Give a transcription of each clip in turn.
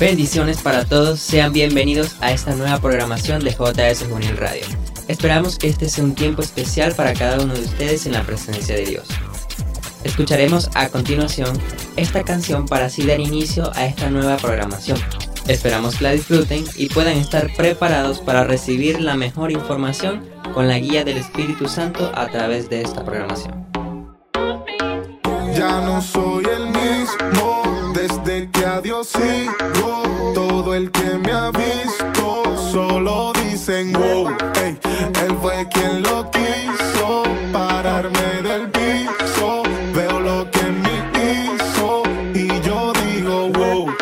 Bendiciones para todos, sean bienvenidos a esta nueva programación de JS Juvenil Radio. Esperamos que este sea un tiempo especial para cada uno de ustedes en la presencia de Dios. Escucharemos a continuación esta canción para así dar inicio a esta nueva programación. Esperamos que la disfruten y puedan estar preparados para recibir la mejor información con la guía del Espíritu Santo a través de esta programación. Ya no soy el mismo desde que a Dios sigo. Todo el que me ha visto solo dicen wow. él fue quien lo quiso pararme del piso. Veo lo que me hizo y yo digo wow.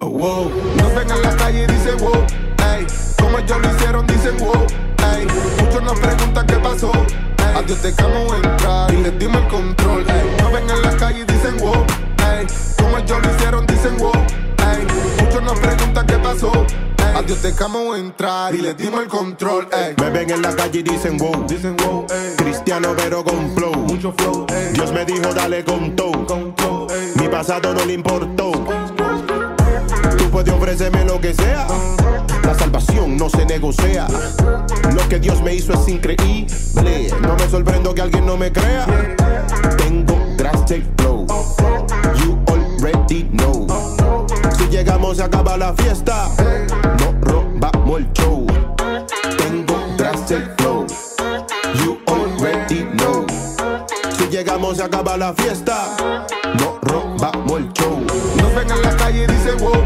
Oh, wow. Nos ven en la calle y dicen wow. Ey, como ellos lo hicieron, dicen wow. Ey, muchos nos preguntan qué pasó. A Dios dejamos entrar y les dimos el control. Ey, nos ven en la calle y dicen wow. Ey, como ellos lo hicieron, dicen wow. Ey, muchos nos preguntan qué pasó. A Dios dejamos entrar y les dimos el control. Ey. Me ven en la calle y dicen wow. Dicen wow. Ey. Cristiano pero con flow. Mucho flow. Ey. Dios me dijo dale con todo. Con todo, ey. Mi pasado no le importó. Tú puedes ofrecerme lo que sea. La salvación no se negocia. Lo que Dios me hizo es increíble. No me sorprendo que alguien no me crea. Tengo drastic flow. You already know. Si llegamos se acaba la fiesta. No robamos el show. Tengo drastic flow. You already know. Si llegamos se acaba la fiesta. No robamos el show. Nos ven en la calle y dicen wow,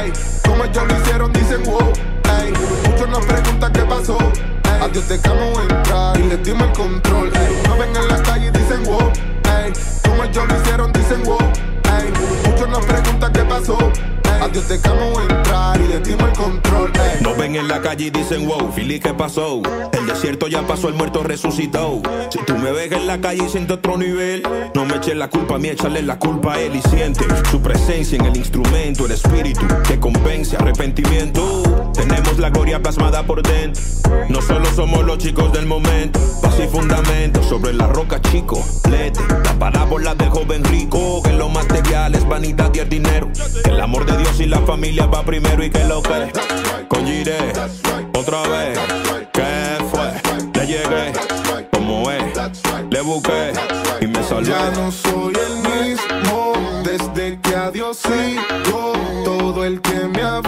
ey. Como ellos lo hicieron, dicen wow, ey. Muchos nos preguntan qué pasó. ey. A Dios dejamos entrar y les dimos el control. ey. Nos ven en la calle y dicen wow, ey. Como ellos lo hicieron, dicen wow, Muchos nos preguntan qué pasó. A Dios dejamos entrar y les dimos el control. ey. Nos ven en la calle y dicen wow, Fili, ¿qué pasó? El desierto ya pasó, el muerto resucitó. Si tú me ves en la calle y sientes otro nivel, no me eches la culpa a mí, échale la culpa a él y siente su presencia en el instrumento, el espíritu que convence arrepentimiento. Tenemos la gloria plasmada por dentro. No solo somos los chicos del momento, paz y fundamento sobre la roca, chico. Lete la parábola del joven rico, que lo material es vanidad y el dinero. Que el amor de Dios y la familia va primero y que lo que con Gire, otra vez. ¿Qué fue? Le llegué, como es, le busqué y me salvé. Ya no soy el mismo desde que a Dios sigo. Todo el que me ha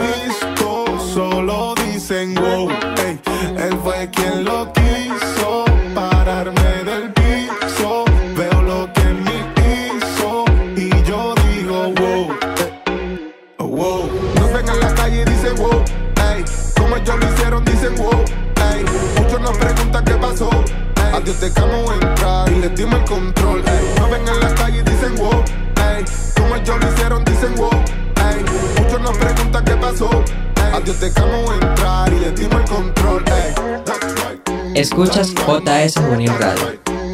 Fue quien lo quiso pararme del piso. Veo lo que me hizo y yo digo wow. ey. Oh, wow. Nos ven en la calle y dicen wow. ey. Como ellos lo hicieron, dicen wow. ey. Muchos nos preguntan qué pasó. ey. A Dios dejamos entrar y les dimos el control. ey. Nos ven en la calle y dicen wow. ey. Como ellos lo hicieron, dicen wow. ey. Muchos nos preguntan qué pasó. A Dios dejamos entrar y les dimos el control. Escuchas JS Juvenil Radio.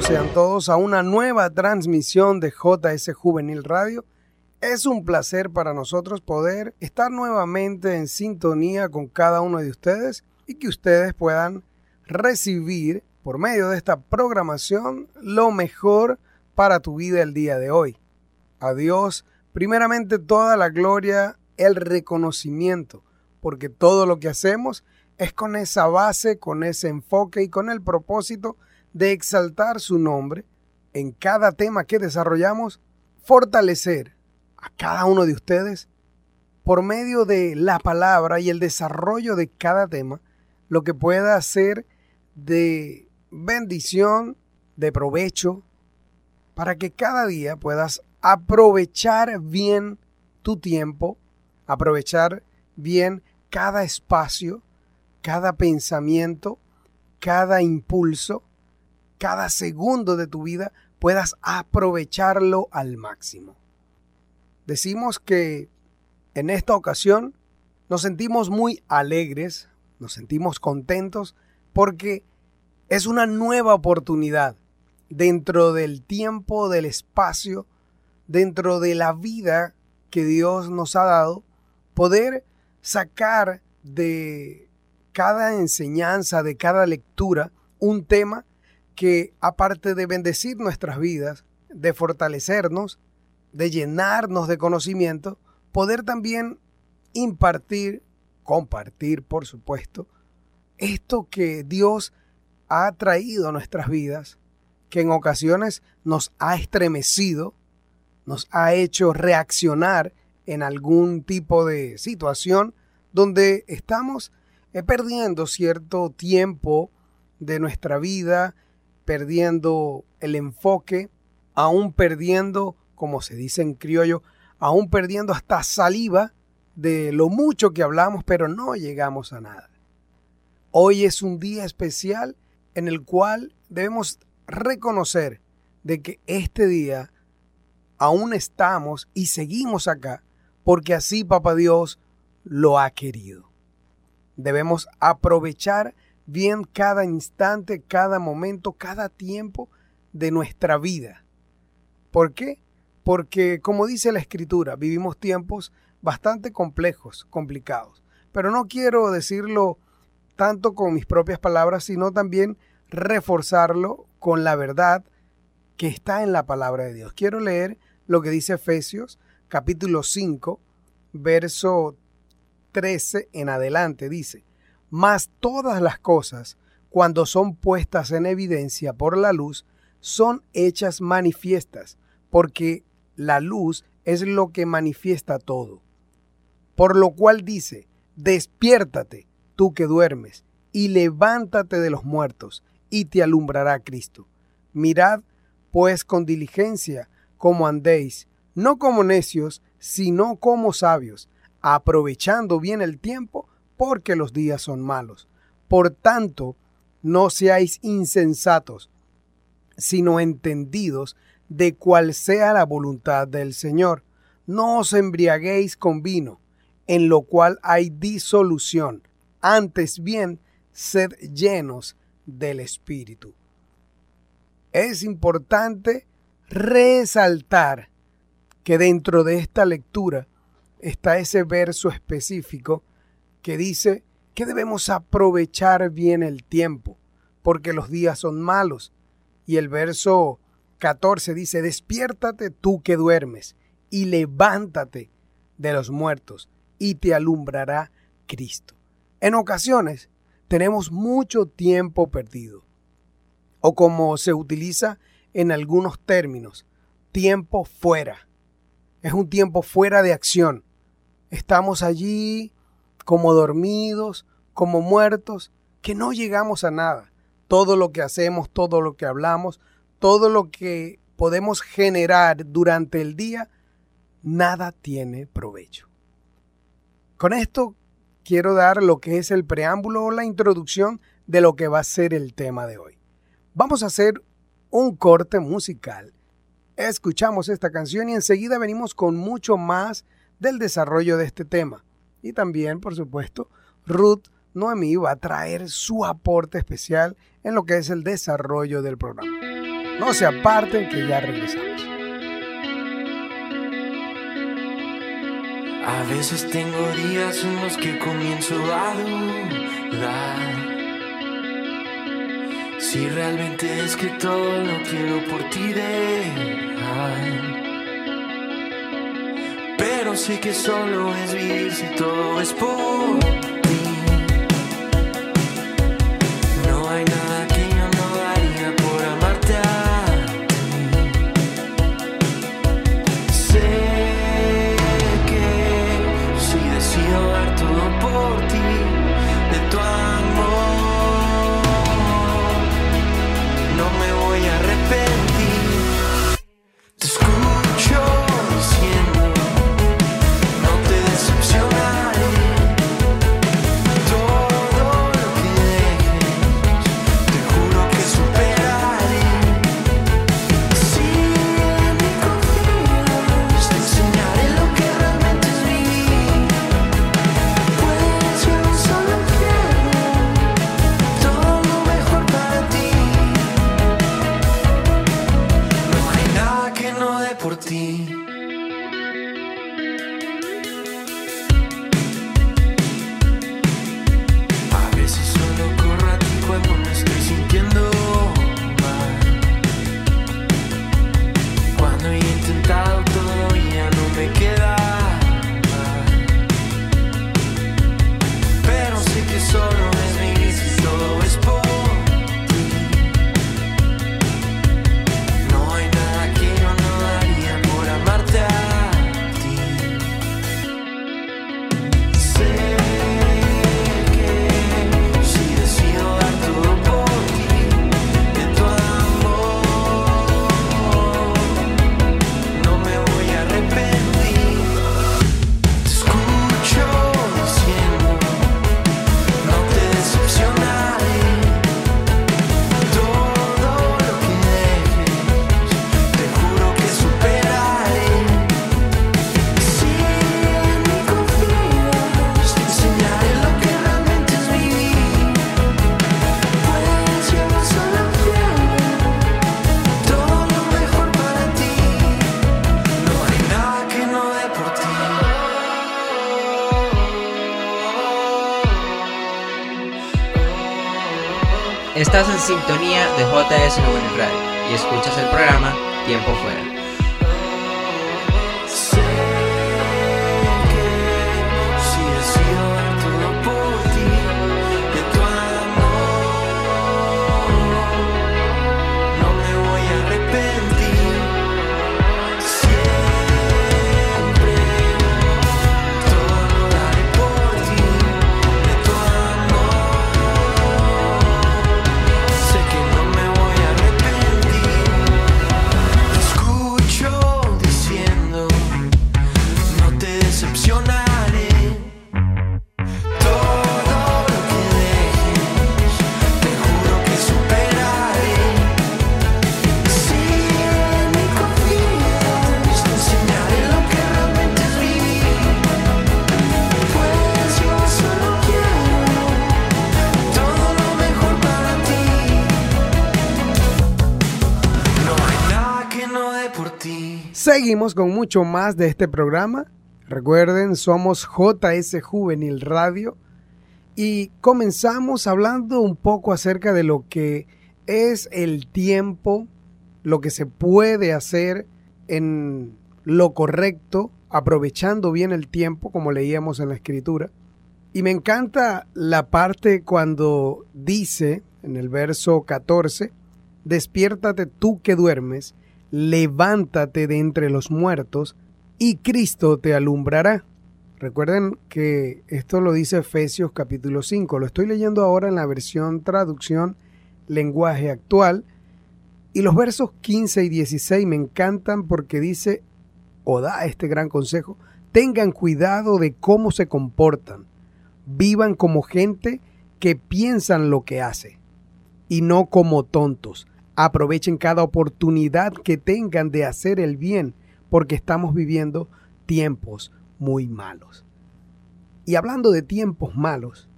Sean todos a una nueva transmisión de JS Juvenil Radio. Es un placer para nosotros poder estar nuevamente en sintonía con cada uno de ustedes y que ustedes puedan recibir por medio de esta programación lo mejor para tu vida el día de hoy. A Dios, primeramente toda la gloria, el reconocimiento, porque todo lo que hacemos es con esa base, con ese enfoque y con el propósito exaltar su nombre en cada tema que desarrollamos, fortalecer a cada uno de ustedes por medio de la palabra y el desarrollo de cada tema, lo que pueda ser de bendición, de provecho, para que cada día puedas aprovechar bien tu tiempo, aprovechar bien cada espacio, cada pensamiento, cada impulso, cada segundo de tu vida puedas aprovecharlo al máximo. Decimos que en esta ocasión nos sentimos muy alegres, nos sentimos contentos porque es una nueva oportunidad dentro del tiempo, del espacio, dentro de la vida que Dios nos ha dado, poder sacar de cada enseñanza, de cada lectura, un tema que aparte de bendecir nuestras vidas, de fortalecernos, de llenarnos de conocimiento, poder también impartir, compartir, por supuesto, esto que Dios ha traído a nuestras vidas, que en ocasiones nos ha estremecido, nos ha hecho reaccionar en algún tipo de situación donde estamos eh, perdiendo cierto tiempo de nuestra vida, perdiendo el enfoque, aún perdiendo, como se dice en criollo, aún perdiendo hasta saliva de lo mucho que hablamos, pero no llegamos a nada. Hoy es un día especial en el cual debemos reconocer de que este día aún estamos y seguimos acá porque así Papá Dios lo ha querido. Debemos aprovechar bien cada instante, cada momento, cada tiempo de nuestra vida. ¿Por qué? Porque, como dice la Escritura, vivimos tiempos bastante complejos, complicados. Pero no quiero decirlo tanto con mis propias palabras, sino también reforzarlo con la verdad que está en la palabra de Dios. Quiero leer lo que dice Efesios capítulo 5, verso 13 en adelante. Dice, mas todas las cosas, cuando son puestas en evidencia por la luz, son hechas manifiestas, porque la luz es lo que manifiesta todo. Por lo cual dice, despiértate, tú que duermes, y levántate de los muertos, y te alumbrará Cristo. Mirad, pues, con diligencia cómo andéis, no como necios, sino como sabios, aprovechando bien el tiempo, porque los días son malos. Por tanto, no seáis insensatos, sino entendidos de cuál sea la voluntad del Señor. No os embriaguéis con vino, en lo cual hay disolución. Antes bien, sed llenos del Espíritu. Es importante resaltar que dentro de esta lectura está ese verso específico que dice que debemos aprovechar bien el tiempo, porque los días son malos. Y el verso 14 dice, despiértate tú que duermes, y levántate de los muertos, y te alumbrará Cristo. En ocasiones tenemos mucho tiempo perdido, o como se utiliza en algunos términos, tiempo fuera. Es un tiempo fuera de acción. Estamos allí como dormidos, como muertos, que no llegamos a nada. Todo lo que hacemos, todo lo que hablamos, todo lo que podemos generar durante el día, nada tiene provecho. Con esto quiero dar lo que es el preámbulo o la introducción de lo que va a ser el tema de hoy. Vamos a hacer un corte musical. Escuchamos esta canción y enseguida venimos con mucho más del desarrollo de este tema. Y también, por supuesto, Ruth Noemí va a traer su aporte especial en lo que es el desarrollo del programa. No se aparten que ya regresamos. A veces tengo días en los que comienzo a dudar si realmente es que todo lo quiero por ti dejar. Sé que solo es vivir si todo es por Estás en sintonía de JS Juvenil Radio y escuchas el programa Tiempo Fuera. Seguimos con mucho más de este programa. Recuerden, somos JS Juvenil Radio y comenzamos hablando un poco acerca de lo que es el tiempo, lo que se puede hacer en lo correcto, aprovechando bien el tiempo, como leíamos en la escritura. Y me encanta la parte cuando dice en el verso 14, despiértate tú que duermes, levántate de entre los muertos, y Cristo te alumbrará. Recuerden que esto lo dice Efesios capítulo 5. Lo estoy leyendo ahora en la versión traducción lenguaje actual. Y los versos 15 y 16 me encantan porque dice, o da este gran consejo, tengan cuidado de cómo se comportan. Vivan como gente que piensan lo que hace y no como tontos. Aprovechen cada oportunidad que tengan de hacer el bien, porque estamos viviendo tiempos muy malos. Y hablando de tiempos malos,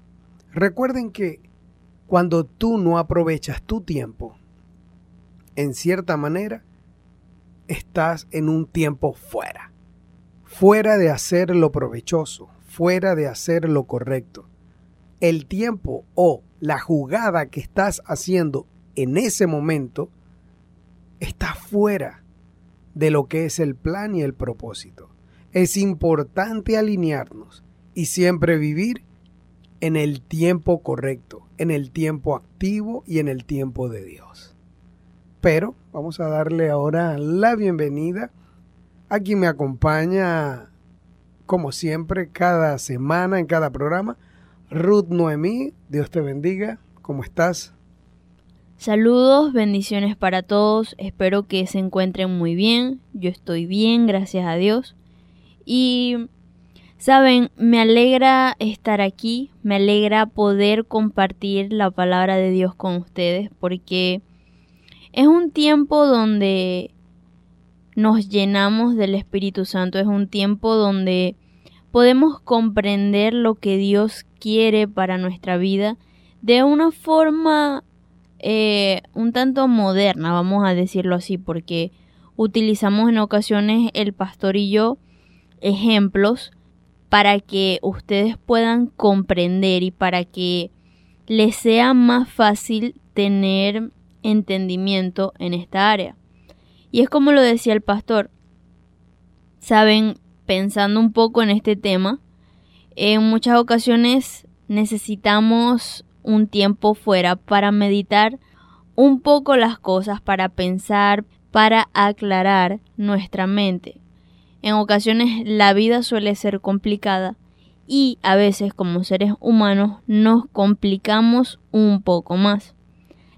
recuerden que cuando tú no aprovechas tu tiempo, en cierta manera, estás en un tiempo fuera. Fuera de hacer lo provechoso, fuera de hacer lo correcto. El tiempo o la jugada que estás haciendo en ese momento está fuera de lo que es el plan y el propósito. Es importante alinearnos y siempre vivir en el tiempo correcto, en el tiempo activo y en el tiempo de Dios. Pero vamos a darle ahora la bienvenida a quien me acompaña, como siempre, cada semana en cada programa, Ruth Noemí. Dios te bendiga. ¿Cómo estás? Saludos, bendiciones para todos. Espero que se encuentren muy bien. Yo estoy bien, gracias a Dios. Y, saben, me alegra estar aquí. Me alegra poder compartir la palabra de Dios con ustedes porque es un tiempo donde nos llenamos del Espíritu Santo. Es un tiempo donde podemos comprender lo que Dios quiere para nuestra vida de una forma eh, un tanto moderna, vamos a decirlo así, porque utilizamos en ocasiones el pastor y yo ejemplos para que ustedes puedan comprender y para que les sea más fácil tener entendimiento en esta área. Y es como lo decía el pastor, saben, pensando un poco en este tema, en muchas ocasiones necesitamos un tiempo fuera para meditar un poco las cosas, para pensar, para aclarar nuestra mente. En ocasiones la vida suele ser complicada y a veces como seres humanos nos complicamos un poco más.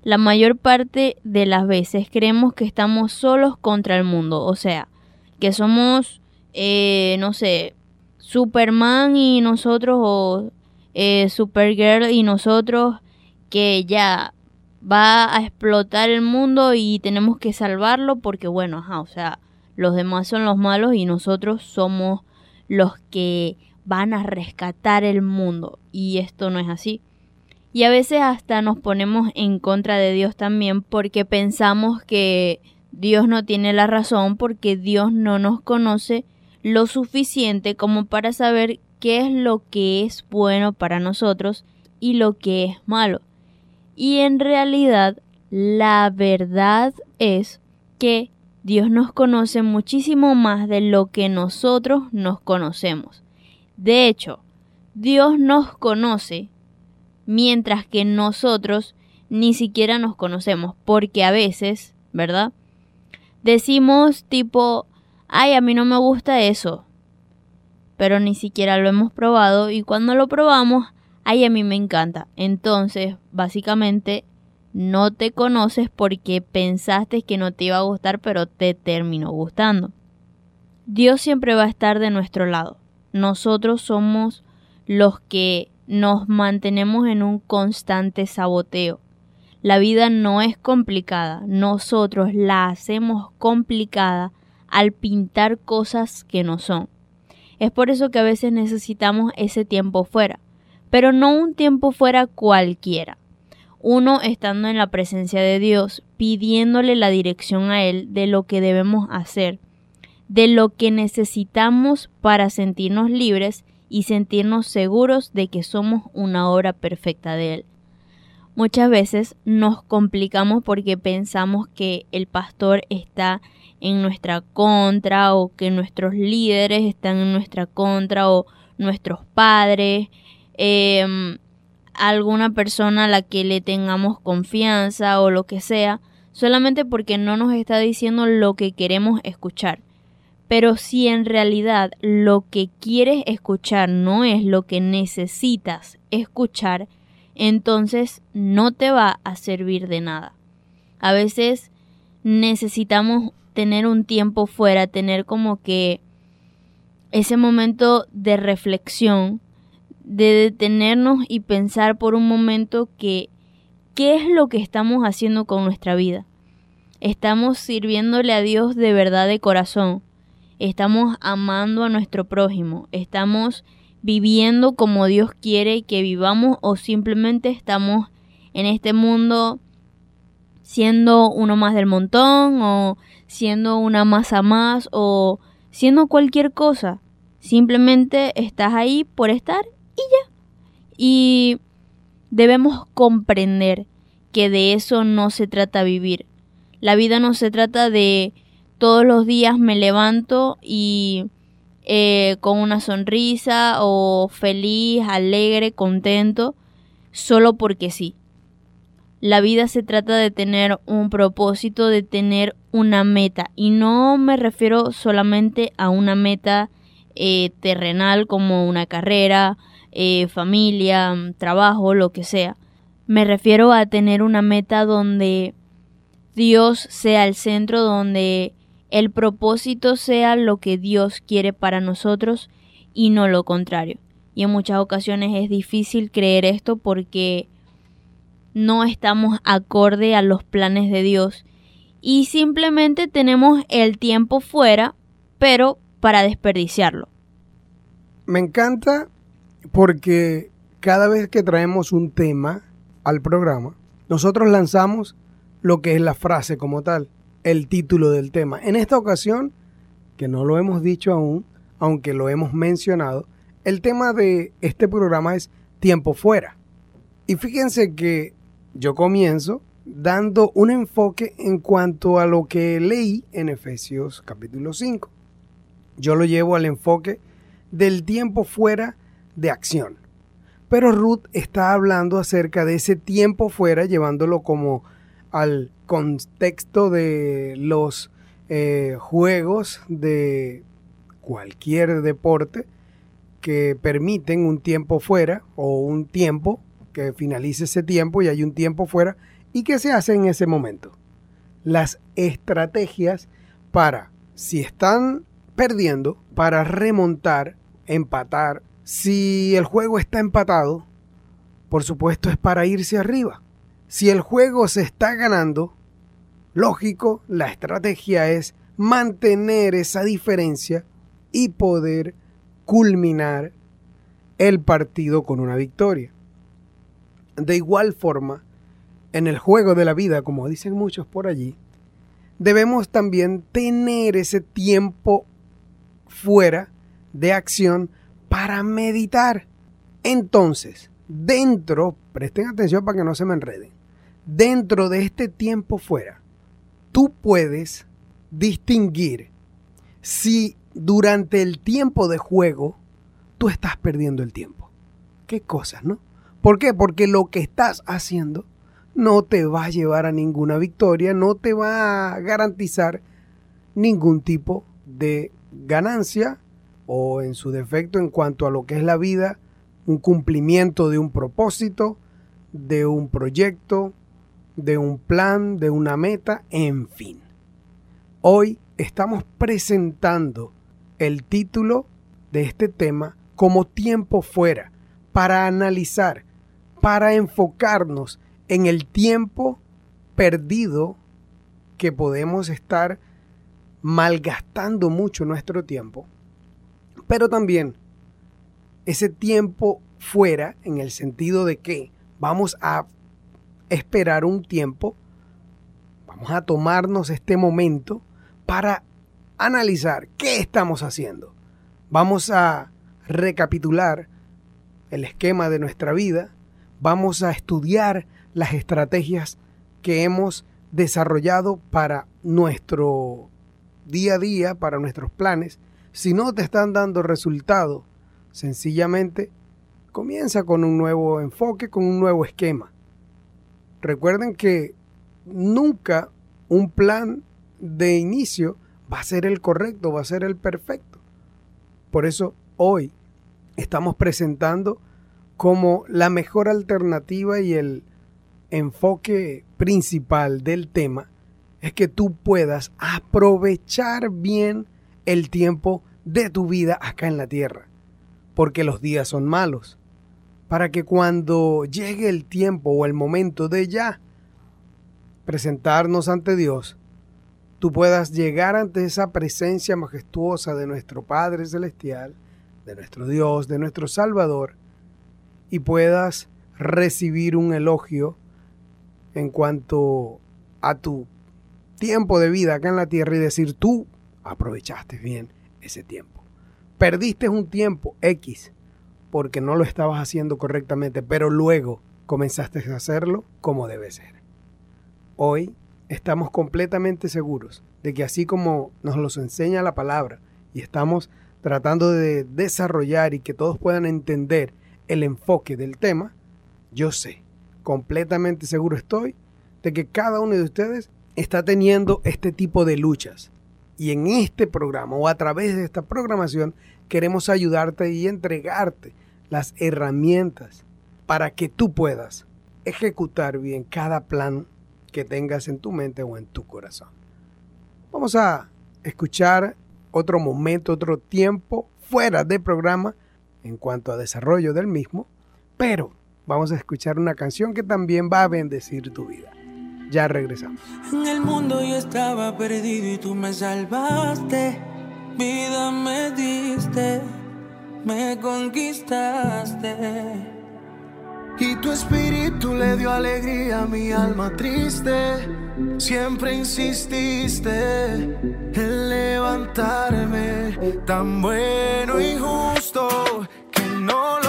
La mayor parte de las veces creemos que estamos solos contra el mundo, o sea, que somos, eh, no sé, Superman y nosotros o eh, Supergirl y nosotros que ya va a explotar el mundo y tenemos que salvarlo porque bueno, ajá, o sea, los demás son los malos y nosotros somos los que van a rescatar el mundo y esto no es así. Y a veces hasta nos ponemos en contra de Dios también porque pensamos que Dios no tiene la razón porque Dios no nos conoce lo suficiente como para saber qué es lo que es bueno para nosotros y lo que es malo. Y en realidad, la verdad es que Dios nos conoce muchísimo más de lo que nosotros nos conocemos. De hecho, Dios nos conoce mientras que nosotros ni siquiera nos conocemos, porque a veces, ¿verdad? Decimos tipo, ay, a mí no me gusta eso, pero ni siquiera lo hemos probado y cuando lo probamos, ay, a mí me encanta. Entonces, básicamente, no te conoces porque pensaste que no te iba a gustar, pero te terminó gustando. Dios siempre va a estar de nuestro lado. Nosotros somos los que nos mantenemos en un constante saboteo. La vida no es complicada, nosotros la hacemos complicada al pintar cosas que no son. Es por eso que a veces necesitamos ese tiempo fuera, pero no un tiempo fuera cualquiera. Uno estando en la presencia de Dios, pidiéndole la dirección a Él de lo que debemos hacer, de lo que necesitamos para sentirnos libres y sentirnos seguros de que somos una obra perfecta de Él. Muchas veces nos complicamos porque pensamos que el pastor está en nuestra contra o que nuestros líderes están en nuestra contra o nuestros padres, eh, alguna persona a la que le tengamos confianza o lo que sea, solamente porque no nos está diciendo lo que queremos escuchar. Pero si en realidad lo que quieres escuchar no es lo que necesitas escuchar, entonces no te va a servir de nada. A veces necesitamos tener un tiempo fuera, tener como que ese momento de reflexión, de detenernos y pensar por un momento que qué es lo que estamos haciendo con nuestra vida. Estamos sirviéndole a Dios de verdad de corazón. Estamos amando a nuestro prójimo. Estamos viviendo como Dios quiere que vivamos o simplemente estamos en este mundo siendo uno más del montón o siendo una masa más o siendo cualquier cosa. Simplemente estás ahí por estar y ya. Y debemos comprender que de eso no se trata vivir. La vida no se trata de todos los días me levanto y eh, con una sonrisa o feliz, alegre, contento, solo porque sí. La vida se trata de tener un propósito, de tener una meta. Y no me refiero solamente a una meta eh, terrenal como una carrera, eh, familia, trabajo, lo que sea. Me refiero a tener una meta donde Dios sea el centro, donde el propósito sea lo que Dios quiere para nosotros y no lo contrario. Y en muchas ocasiones es difícil creer esto porque no estamos acorde a los planes de Dios y simplemente tenemos el tiempo fuera, pero para desperdiciarlo. Me encanta porque cada vez que traemos un tema al programa, nosotros lanzamos lo que es la frase como tal, el título del tema. En esta ocasión, que no lo hemos dicho aún, aunque lo hemos mencionado, el tema de este programa es tiempo fuera. Y fíjense que yo comienzo dando un enfoque en cuanto a lo que leí en Efesios capítulo 5. Yo lo llevo al enfoque del tiempo fuera de acción. Pero Ruth está hablando acerca de ese tiempo fuera, llevándolo como al contexto de los eh, juegos de cualquier deporte que permiten un tiempo fuera o un tiempo que finalice ese tiempo y hay un tiempo fuera y que se hace en ese momento. Las estrategias para, si están perdiendo, para remontar, empatar. Si el juego está empatado, por supuesto es para irse arriba. Si el juego se está ganando, lógico, la estrategia es mantener esa diferencia y poder culminar el partido con una victoria. De igual forma, en el juego de la vida, como dicen muchos por allí, debemos también tener ese tiempo fuera de acción para meditar. Entonces, dentro, presten atención para que no se me enreden, dentro de este tiempo fuera, tú puedes distinguir si durante el tiempo de juego tú estás perdiendo el tiempo. Qué cosas, ¿no? ¿Por qué? Porque lo que estás haciendo no te va a llevar a ninguna victoria, no te va a garantizar ningún tipo de ganancia o en su defecto en cuanto a lo que es la vida, un cumplimiento de un propósito, de un proyecto, de un plan, de una meta, en fin. Hoy estamos presentando el título de este tema como tiempo fuera, para analizar, para enfocarnos en el tiempo perdido que podemos estar malgastando mucho nuestro tiempo, pero también ese tiempo fuera en el sentido de que vamos a esperar un tiempo, vamos a tomarnos este momento para analizar qué estamos haciendo. Vamos a recapitular el esquema de nuestra vida, vamos a estudiar las estrategias que hemos desarrollado para nuestro día a día, para nuestros planes. Si no te están dando resultado, sencillamente comienza con un nuevo enfoque, con un nuevo esquema. Recuerden que nunca un plan de inicio va a ser el correcto, va a ser el perfecto. Por eso hoy estamos presentando como la mejor alternativa y el enfoque principal del tema es que tú puedas aprovechar bien el tiempo de tu vida acá en la tierra, porque los días son malos, para que cuando llegue el tiempo o el momento de ya presentarnos ante Dios, tú puedas llegar ante esa presencia majestuosa de nuestro Padre Celestial, de nuestro Dios, de nuestro Salvador, y puedas recibir un elogio en cuanto a tu tiempo de vida acá en la tierra y decir tú aprovechaste bien ese tiempo. Perdiste un tiempo X porque no lo estabas haciendo correctamente, pero luego comenzaste a hacerlo como debe ser. Hoy estamos completamente seguros de que así como nos los enseña la palabra y estamos tratando de desarrollar y que todos puedan entender el enfoque del tema, yo sé, completamente seguro estoy de que cada uno de ustedes está teniendo este tipo de luchas. Y en este programa o a través de esta programación queremos ayudarte y entregarte las herramientas para que tú puedas ejecutar bien cada plan que tengas en tu mente o en tu corazón. Vamos a escuchar otro momento, otro tiempo fuera del programa en cuanto a desarrollo del mismo, pero vamos a escuchar una canción que también va a bendecir tu vida. Ya regresamos. En el mundo yo estaba perdido y tú me salvaste. Vida me diste, me conquistaste. Y tu espíritu le dio alegría a mi alma triste. Siempre insististe en levantarme, tan bueno y justo que no lo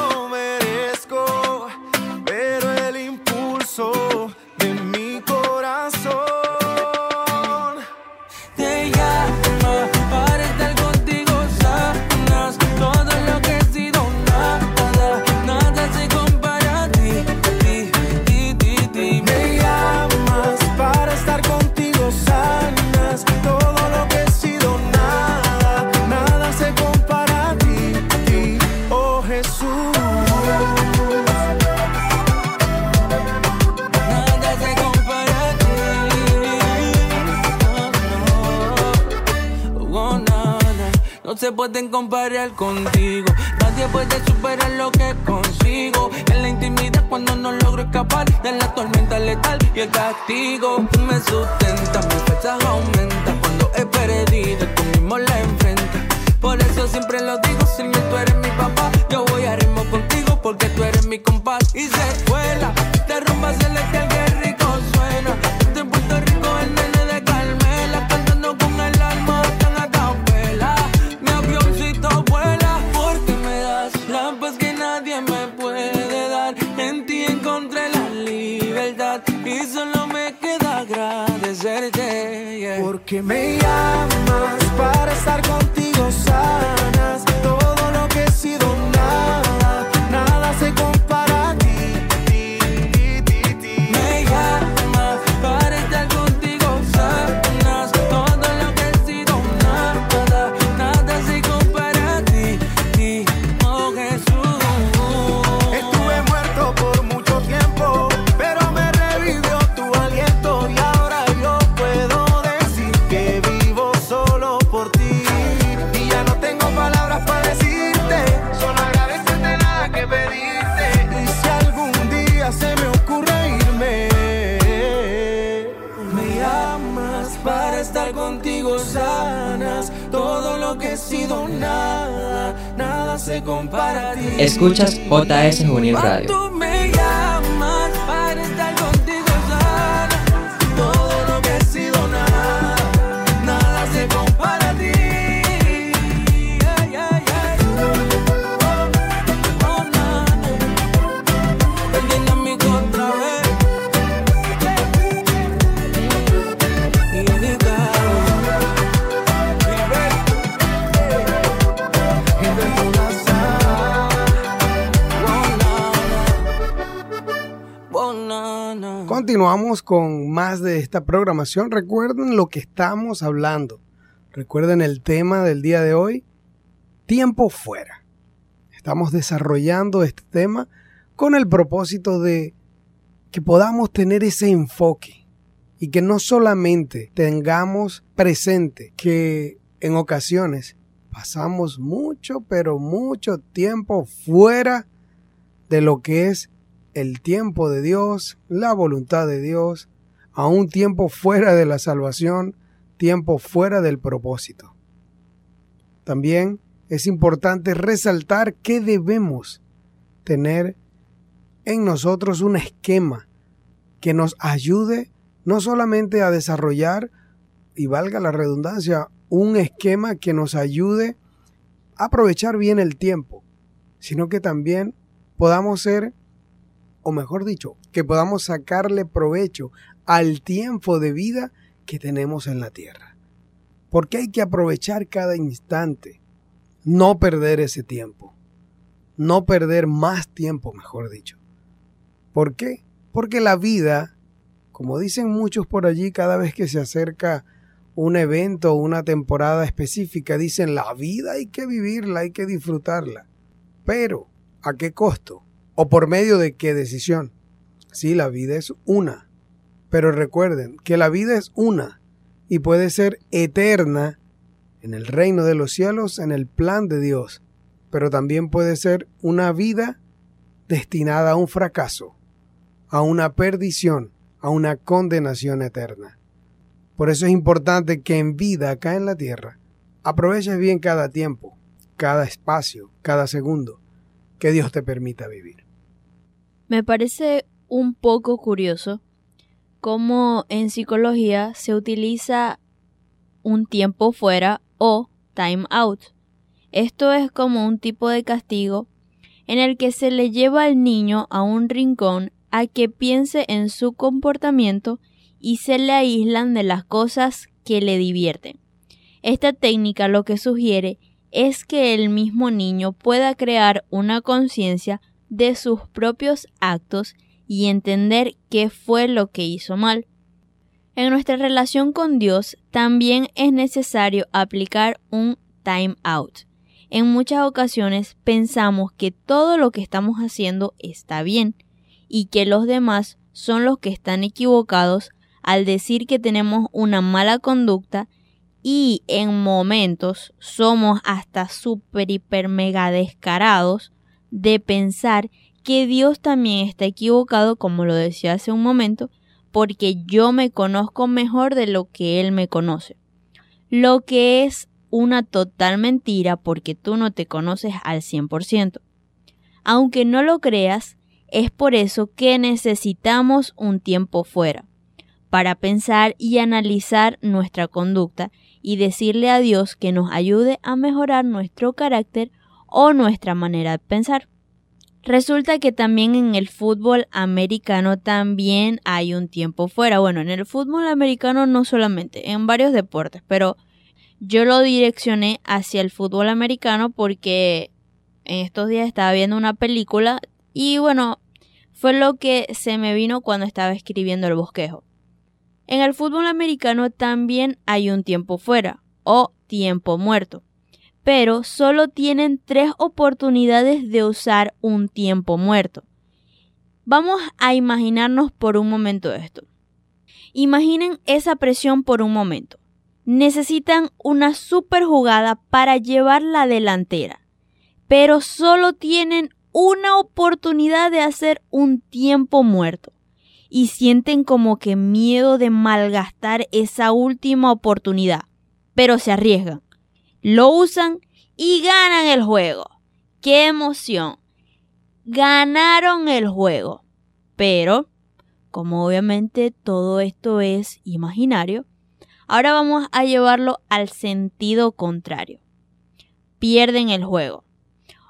se pueden comparar contigo. Nadie puede superar lo que consigo. En la intimidad cuando no logro escapar de la tormenta letal y el castigo. Me sustentas, mi fuerza aumenta. Cuando he perdido, tú mismo la enfrentas. Por eso siempre lo digo, Señor, tú eres mi papá. Yo voy a ritmo contigo porque tú eres mi compás. Y se escuela, de rumba celestial agradecerte. yeah. Porque me llamas Escuchas JS Juvenil Radio. Continuamos con más de esta programación. Recuerden lo que estamos hablando. Recuerden el tema del día de hoy, tiempo fuera. Estamos desarrollando este tema con el propósito de que podamos tener ese enfoque y que no solamente tengamos presente que en ocasiones pasamos mucho, pero mucho tiempo fuera de lo que es el tiempo de Dios, la voluntad de Dios, a un tiempo fuera de la salvación, tiempo fuera del propósito. También es importante resaltar que debemos tener en nosotros un esquema que nos ayude no solamente a desarrollar, y valga la redundancia, un esquema que nos ayude a aprovechar bien el tiempo, sino que también podamos ser, o mejor dicho, que podamos sacarle provecho al tiempo de vida que tenemos en la tierra. Porque hay que aprovechar cada instante, no perder ese tiempo, no perder más tiempo, mejor dicho. ¿Por qué? Porque la vida, como dicen muchos por allí, cada vez que se acerca un evento o una temporada específica, dicen la vida hay que vivirla, hay que disfrutarla. Pero, ¿a qué costo? ¿O por medio de qué decisión? Sí, la vida es una. Pero recuerden que la vida es una y puede ser eterna en el reino de los cielos, en el plan de Dios. Pero también puede ser una vida destinada a un fracaso, a una perdición, a una condenación eterna. Por eso es importante que en vida acá en la tierra aproveches bien cada tiempo, cada espacio, cada segundo que Dios te permita vivir. Me parece un poco curioso cómo en psicología se utiliza un tiempo fuera o time out. Esto es como un tipo de castigo en el que se le lleva al niño a un rincón a que piense en su comportamiento y se le aíslan de las cosas que le divierten. Esta técnica lo que sugiere es que el mismo niño pueda crear una conciencia de sus propios actos y entender qué fue lo que hizo mal. En nuestra relación con Dios también es necesario aplicar un time out. En muchas ocasiones pensamos que todo lo que estamos haciendo está bien y que los demás son los que están equivocados al decir que tenemos una mala conducta y en momentos somos hasta super hiper mega descarados de pensar que Dios también está equivocado, como lo decía hace un momento, porque yo me conozco mejor de lo que Él me conoce. Lo que es una total mentira porque tú no te conoces al 100%. Aunque no lo creas, es por eso que necesitamos un tiempo fuera, para pensar y analizar nuestra conducta y decirle a Dios que nos ayude a mejorar nuestro carácter o nuestra manera de pensar. Resulta que también en el fútbol americano también hay un tiempo fuera. Bueno, en el fútbol americano no solamente, en varios deportes, pero yo lo direccioné hacia el fútbol americano porque en estos días estaba viendo una película y bueno, fue lo que se me vino cuando estaba escribiendo el bosquejo. En el fútbol americano también hay un tiempo fuera o tiempo muerto pero solo tienen tres oportunidades de usar un tiempo muerto. Vamos a imaginarnos por un momento esto. Imaginen esa presión por un momento. Necesitan una super jugada para llevar la delantera, pero solo tienen una oportunidad de hacer un tiempo muerto y sienten como que miedo de malgastar esa última oportunidad, pero se arriesgan lo usan y ganan el juego. ¡Qué emoción! Ganaron el juego. Pero, como obviamente todo esto es imaginario, ahora vamos a llevarlo al sentido contrario. Pierden el juego.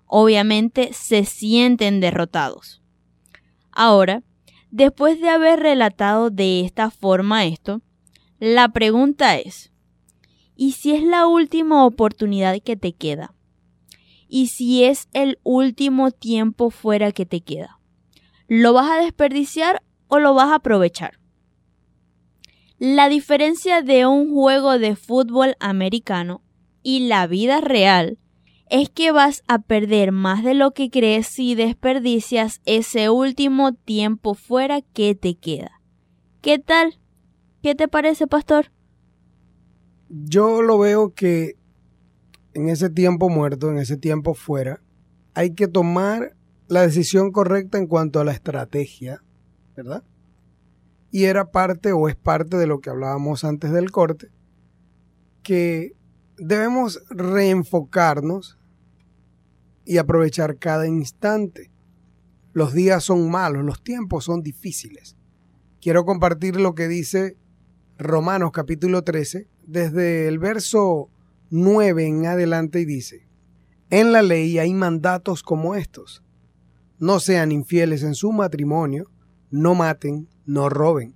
Obviamente se sienten derrotados. Ahora, después de haber relatado de esta forma esto, la pregunta es, ¿Y si es la última oportunidad que te queda? ¿Y si es el último tiempo fuera que te queda? ¿Lo vas a desperdiciar o lo vas a aprovechar? La diferencia de un juego de fútbol americano y la vida real es que vas a perder más de lo que crees si desperdicias ese último tiempo fuera que te queda. ¿Qué tal? ¿Qué te parece, pastor? Yo lo veo que en ese tiempo muerto, en ese tiempo fuera, hay que tomar la decisión correcta en cuanto a la estrategia, ¿verdad? Y era parte o es parte de lo que hablábamos antes del corte, que debemos reenfocarnos y aprovechar cada instante. Los días son malos, los tiempos son difíciles. Quiero compartir lo que dice Romanos capítulo 13, desde el verso 9 en adelante y dice, en la ley hay mandatos como estos. No sean infieles en su matrimonio, no maten, no roben.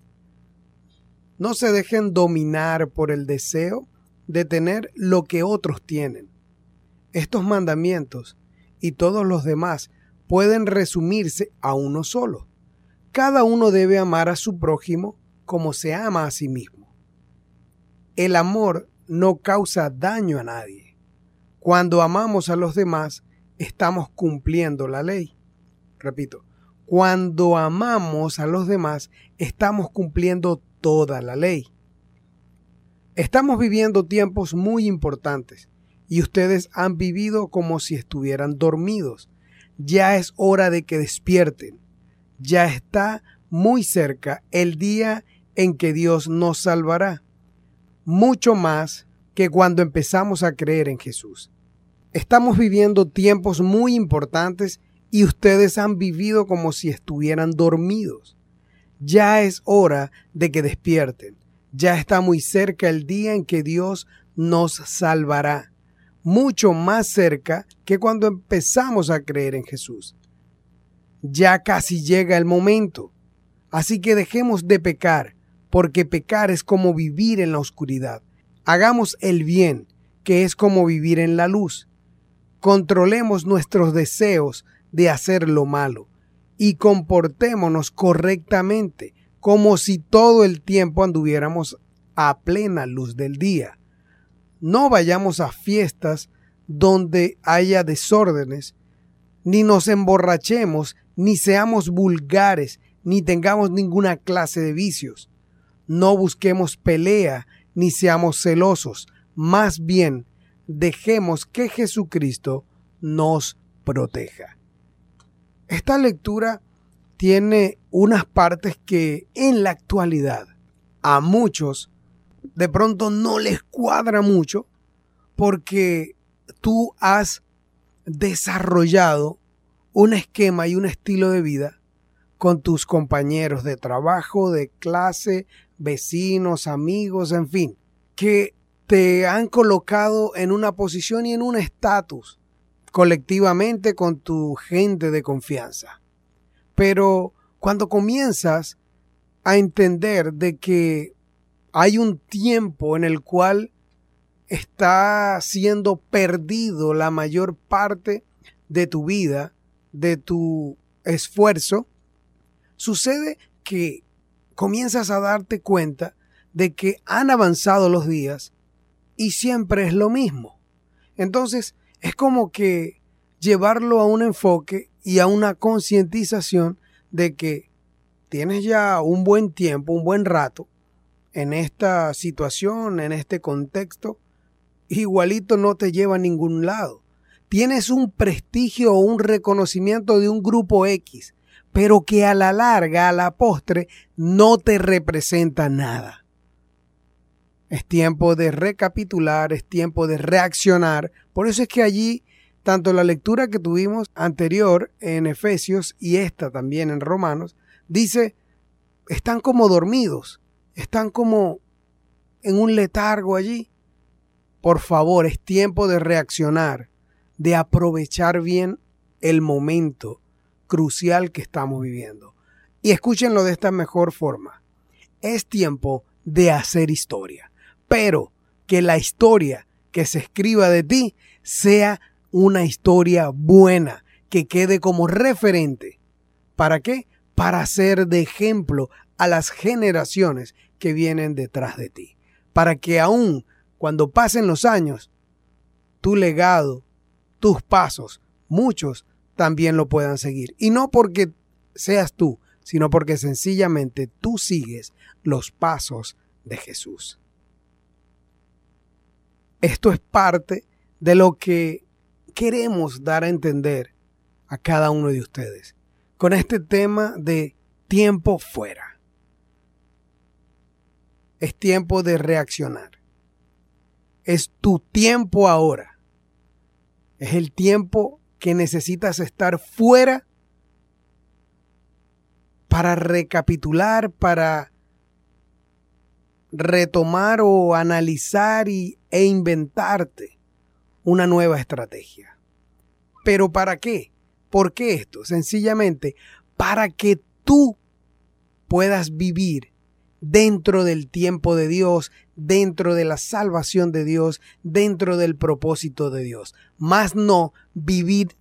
No se dejen dominar por el deseo de tener lo que otros tienen. Estos mandamientos y todos los demás pueden resumirse a uno solo. Cada uno debe amar a su prójimo como se ama a sí mismo. El amor no causa daño a nadie. Cuando amamos a los demás, estamos cumpliendo la ley. Repito, cuando amamos a los demás, estamos cumpliendo toda la ley. Estamos viviendo tiempos muy importantes y ustedes han vivido como si estuvieran dormidos. Ya es hora de que despierten. Ya está muy cerca el día en que Dios nos salvará mucho más que cuando empezamos a creer en Jesús. Estamos viviendo tiempos muy importantes y ustedes han vivido como si estuvieran dormidos. Ya es hora de que despierten. Ya está muy cerca el día en que Dios nos salvará. Mucho más cerca que cuando empezamos a creer en Jesús. Ya casi llega el momento. Así que dejemos de pecar porque pecar es como vivir en la oscuridad. Hagamos el bien, que es como vivir en la luz. Controlemos nuestros deseos de hacer lo malo y comportémonos correctamente, como si todo el tiempo anduviéramos a plena luz del día. No vayamos a fiestas donde haya desórdenes, ni nos emborrachemos, ni seamos vulgares, ni tengamos ninguna clase de vicios no busquemos pelea ni seamos celosos, más bien dejemos que Jesucristo nos proteja. Esta lectura tiene unas partes que en la actualidad a muchos de pronto no les cuadra mucho porque tú has desarrollado un esquema y un estilo de vida con tus compañeros de trabajo, de clase, vecinos, amigos, en fin, que te han colocado en una posición y en un estatus colectivamente con tu gente de confianza. Pero cuando comienzas a entender de que hay un tiempo en el cual está siendo perdido la mayor parte de tu vida, de tu esfuerzo, sucede que comienzas a darte cuenta de que han avanzado los días y siempre es lo mismo. Entonces, es como que llevarlo a un enfoque y a una concientización de que tienes ya un buen tiempo, un buen rato en esta situación, en este contexto, igualito no te lleva a ningún lado. Tienes un prestigio o un reconocimiento de un grupo X, pero que a la larga, a la postre, no te representa nada. Es tiempo de recapitular, es tiempo de reaccionar. Por eso es que allí, tanto la lectura que tuvimos anterior en Efesios y esta también en Romanos, dice, están como dormidos, están como en un letargo allí. Por favor, es tiempo de reaccionar, de aprovechar bien el momento crucial que estamos viviendo. Y escúchenlo de esta mejor forma. Es tiempo de hacer historia, pero que la historia que se escriba de ti sea una historia buena, que quede como referente. ¿Para qué? Para ser de ejemplo a las generaciones que vienen detrás de ti. Para que aún cuando pasen los años, tu legado, tus pasos, muchos también lo puedan seguir. Y no porque seas tú, sino porque sencillamente tú sigues los pasos de Jesús. Esto es parte de lo que queremos dar a entender a cada uno de ustedes con este tema de tiempo fuera. Es tiempo de reaccionar. Es tu tiempo ahora. Es el tiempo que necesitas estar fuera para recapitular, para retomar o analizar y, e inventarte una nueva estrategia. ¿Pero para qué? ¿Por qué esto? Sencillamente para que tú puedas vivir dentro del tiempo de Dios, dentro de la salvación de Dios, dentro del propósito de Dios. Más no vivir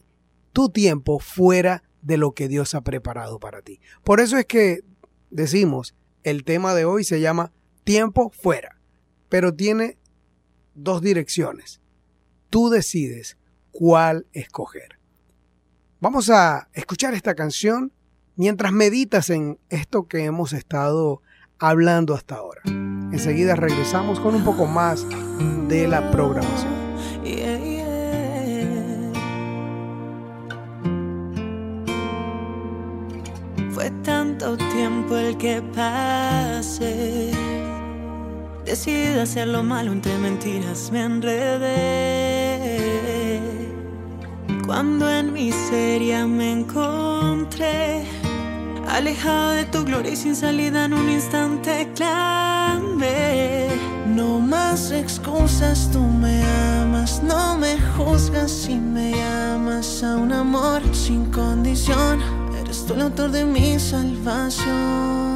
tu tiempo fuera de lo que Dios ha preparado para ti. Por eso es que decimos, el tema de hoy se llama tiempo fuera, pero tiene dos direcciones. Tú decides cuál escoger. Vamos a escuchar esta canción mientras meditas en esto que hemos estado hablando hasta ahora. Enseguida regresamos con un poco más de la programación. Fue tanto tiempo el que pasé. Decidí hacer lo malo entre mentiras, me enredé. Cuando en miseria me encontré, alejado de tu gloria y sin salida en un instante clamé. No más excusas, tú me amas, no me juzgas y me llamas a un amor sin condición. Eres tú el autor de mi salvación.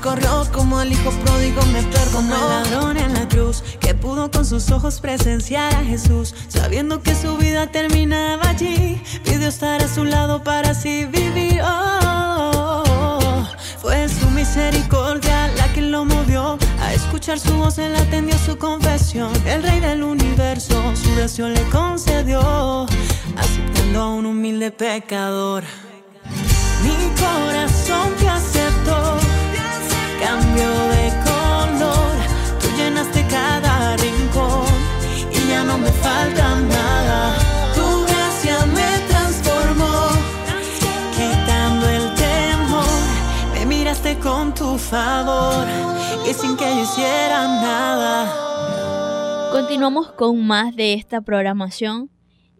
Corrió como al hijo pródigo me Como perdonó. el ladrón en la cruz que pudo con sus ojos presenciar a Jesús, sabiendo que su vida terminaba allí, pidió estar a su lado para así vivir. Oh, fue su misericordia la que lo movió a escuchar su voz, él atendió su confesión. El rey del universo su deseo le concedió, aceptando a un humilde pecador. Mi corazón cambió de color. Tú llenaste cada rincón y ya no me falta nada. Tu gracia me transformó, quitando el temor. Me miraste con tu favor y sin que yo hiciera nada. Continuamos con más de esta programación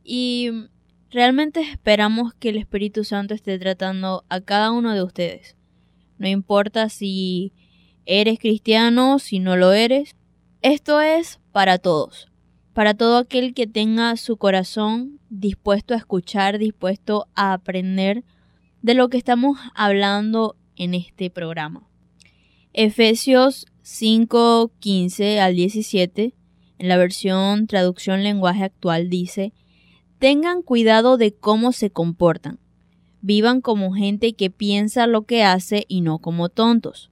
y realmente esperamos que el Espíritu Santo esté tratando a cada uno de ustedes. No importa si eres cristiano, si no lo eres. Esto es para todos, para todo aquel que tenga su corazón dispuesto a escuchar, dispuesto a aprender de lo que estamos hablando en este programa. Efesios 5, 15 al 17, en la versión traducción lenguaje actual, dice, Tengan cuidado de cómo se comportan. Vivan como gente que piensa lo que hace y no como tontos.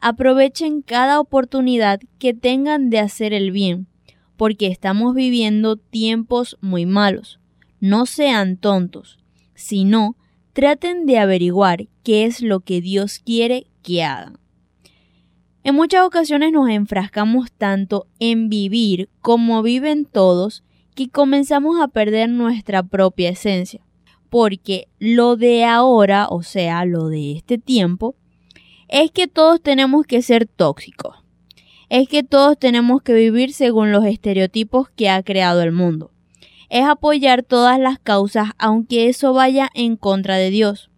Aprovechen cada oportunidad que tengan de hacer el bien, porque estamos viviendo tiempos muy malos. No sean tontos, sino traten de averiguar qué es lo que Dios quiere que hagan. En muchas ocasiones nos enfrascamos tanto en vivir como viven todos que comenzamos a perder nuestra propia esencia. Porque lo de ahora, o sea, lo de este tiempo, es que todos tenemos que ser tóxicos. Es que todos tenemos que vivir según los estereotipos que ha creado el mundo. Es apoyar todas las causas aunque eso vaya en contra de Dios.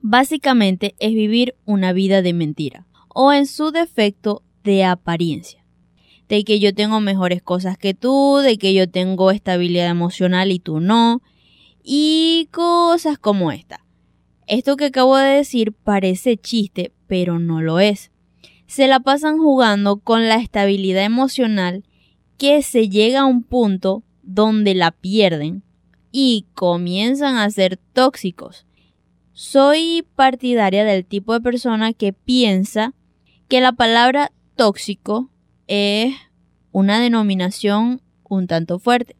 Básicamente es vivir una vida de mentira o en su defecto de apariencia. De que yo tengo mejores cosas que tú, de que yo tengo estabilidad emocional y tú no, y cosas como esta. Esto que acabo de decir parece chiste, pero no lo es. Se la pasan jugando con la estabilidad emocional que se llega a un punto donde la pierden y comienzan a ser tóxicos. Soy partidaria del tipo de persona que piensa que la palabra tóxico es una denominación un tanto fuerte.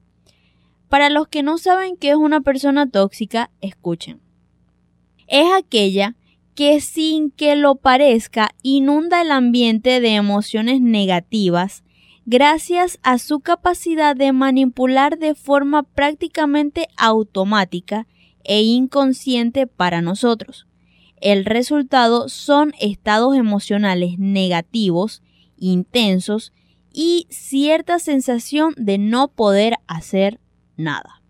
Para los que no saben qué es una persona tóxica, escuchen. Es aquella que sin que lo parezca inunda el ambiente de emociones negativas gracias a su capacidad de manipular de forma prácticamente automática e inconsciente para nosotros. El resultado son estados emocionales negativos, intensos y cierta sensación de no poder hacer nada.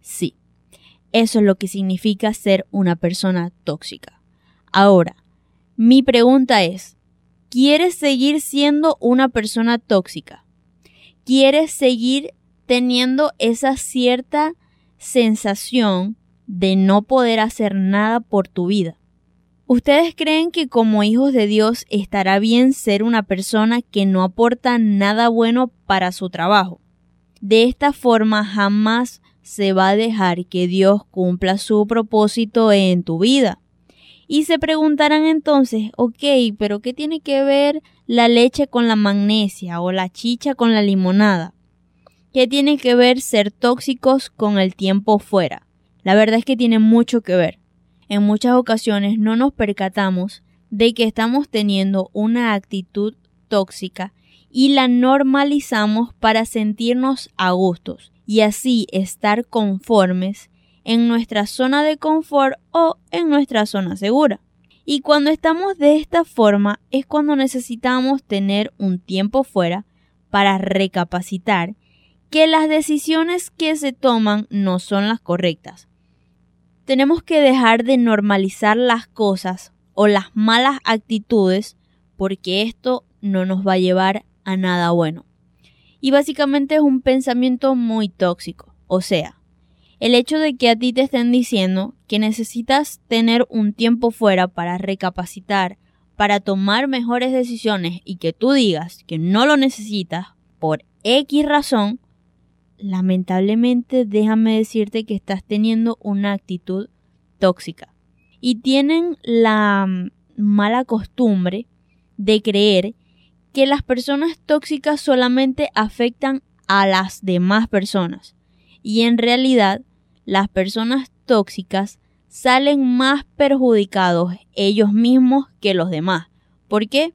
Sí, eso es lo que significa ser una persona tóxica. Ahora, mi pregunta es, ¿quieres seguir siendo una persona tóxica? ¿Quieres seguir teniendo esa cierta sensación de no poder hacer nada por tu vida? ¿Ustedes creen que como hijos de Dios estará bien ser una persona que no aporta nada bueno para su trabajo? De esta forma jamás se va a dejar que Dios cumpla su propósito en tu vida. Y se preguntarán entonces, ok, pero ¿qué tiene que ver la leche con la magnesia o la chicha con la limonada? ¿Qué tiene que ver ser tóxicos con el tiempo fuera? La verdad es que tiene mucho que ver. En muchas ocasiones no nos percatamos, de que estamos teniendo una actitud tóxica y la normalizamos para sentirnos a gustos y así estar conformes en nuestra zona de confort o en nuestra zona segura. Y cuando estamos de esta forma es cuando necesitamos tener un tiempo fuera para recapacitar que las decisiones que se toman no son las correctas. Tenemos que dejar de normalizar las cosas o las malas actitudes porque esto no nos va a llevar a nada bueno. Y básicamente es un pensamiento muy tóxico. O sea, el hecho de que a ti te estén diciendo que necesitas tener un tiempo fuera para recapacitar, para tomar mejores decisiones y que tú digas que no lo necesitas por X razón, lamentablemente déjame decirte que estás teniendo una actitud tóxica. Y tienen la mm, mala costumbre de creer que las personas tóxicas solamente afectan a las demás personas. Y en realidad, las personas tóxicas salen más perjudicados ellos mismos que los demás. ¿Por qué?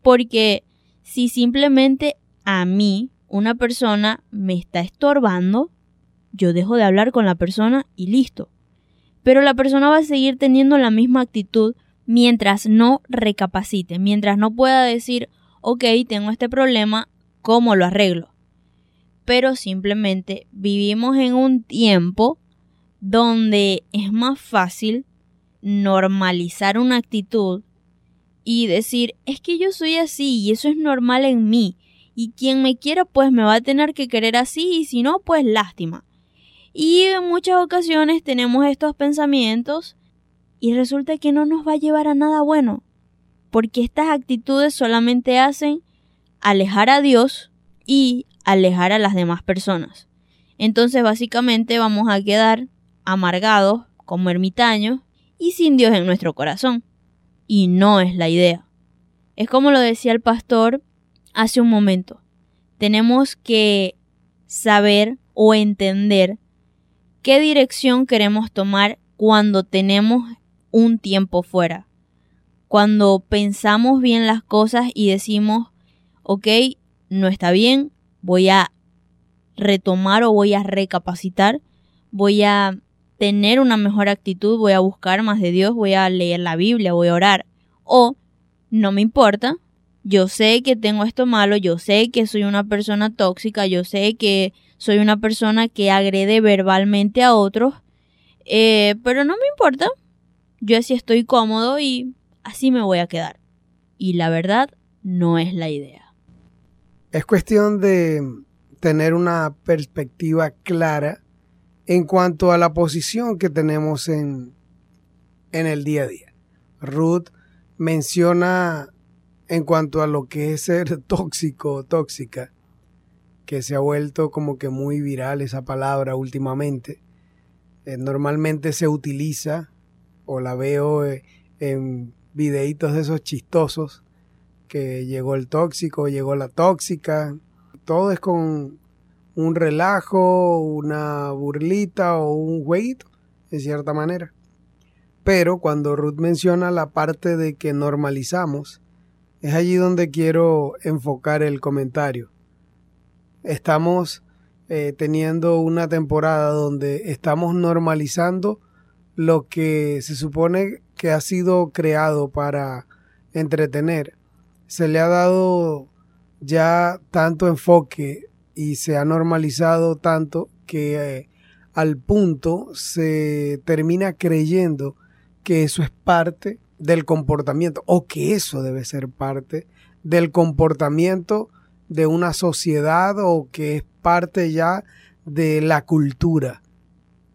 Porque si simplemente a mí una persona me está estorbando, yo dejo de hablar con la persona y listo. Pero la persona va a seguir teniendo la misma actitud mientras no recapacite, mientras no pueda decir, ok, tengo este problema, ¿cómo lo arreglo? Pero simplemente vivimos en un tiempo donde es más fácil normalizar una actitud y decir, es que yo soy así y eso es normal en mí y quien me quiera pues me va a tener que querer así y si no pues lástima. Y en muchas ocasiones tenemos estos pensamientos y resulta que no nos va a llevar a nada bueno, porque estas actitudes solamente hacen alejar a Dios y alejar a las demás personas. Entonces básicamente vamos a quedar amargados como ermitaños y sin Dios en nuestro corazón. Y no es la idea. Es como lo decía el pastor hace un momento. Tenemos que saber o entender qué dirección queremos tomar cuando tenemos un tiempo fuera. Cuando pensamos bien las cosas y decimos, ok, no está bien, voy a retomar o voy a recapacitar, voy a tener una mejor actitud, voy a buscar más de Dios, voy a leer la Biblia, voy a orar. O no me importa, yo sé que tengo esto malo, yo sé que soy una persona tóxica, yo sé que soy una persona que agrede verbalmente a otros, eh, pero no me importa, yo así estoy cómodo y así me voy a quedar. Y la verdad no es la idea. Es cuestión de tener una perspectiva clara en cuanto a la posición que tenemos en, en el día a día. Ruth menciona en cuanto a lo que es ser tóxico o tóxica, que se ha vuelto como que muy viral esa palabra últimamente. Eh, normalmente se utiliza o la veo eh, en videitos de esos chistosos que llegó el tóxico, llegó la tóxica. Todo es con un relajo, una burlita o un jueguito, de cierta manera. Pero cuando Ruth menciona la parte de que normalizamos, es allí donde quiero enfocar el comentario. Estamos eh, teniendo una temporada donde estamos normalizando lo que se supone que ha sido creado para entretener. Se le ha dado ya tanto enfoque y se ha normalizado tanto que eh, al punto se termina creyendo que eso es parte del comportamiento o que eso debe ser parte del comportamiento de una sociedad o que es parte ya de la cultura.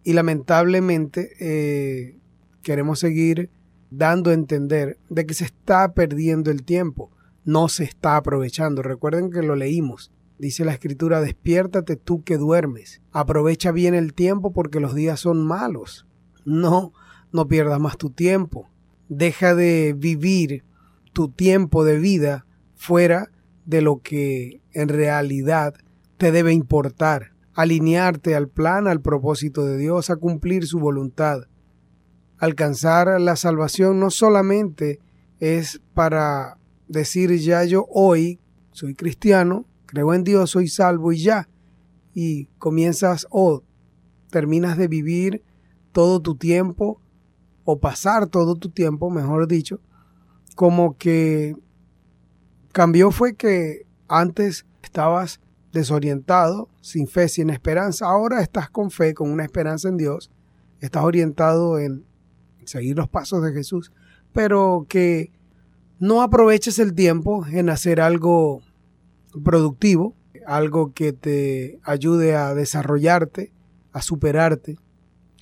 Y lamentablemente eh, queremos seguir dando a entender de que se está perdiendo el tiempo, no se está aprovechando. Recuerden que lo leímos. Dice la escritura, despiértate tú que duermes. Aprovecha bien el tiempo porque los días son malos. No, no pierdas más tu tiempo. Deja de vivir tu tiempo de vida fuera de lo que en realidad te debe importar. Alinearte al plan, al propósito de Dios, a cumplir su voluntad. Alcanzar la salvación no solamente es para decir ya yo hoy soy cristiano, creo en Dios, soy salvo y ya. Y comienzas o terminas de vivir todo tu tiempo o pasar todo tu tiempo, mejor dicho, como que cambió fue que antes estabas desorientado, sin fe, sin esperanza. Ahora estás con fe, con una esperanza en Dios. Estás orientado en seguir los pasos de Jesús, pero que no aproveches el tiempo en hacer algo productivo, algo que te ayude a desarrollarte, a superarte.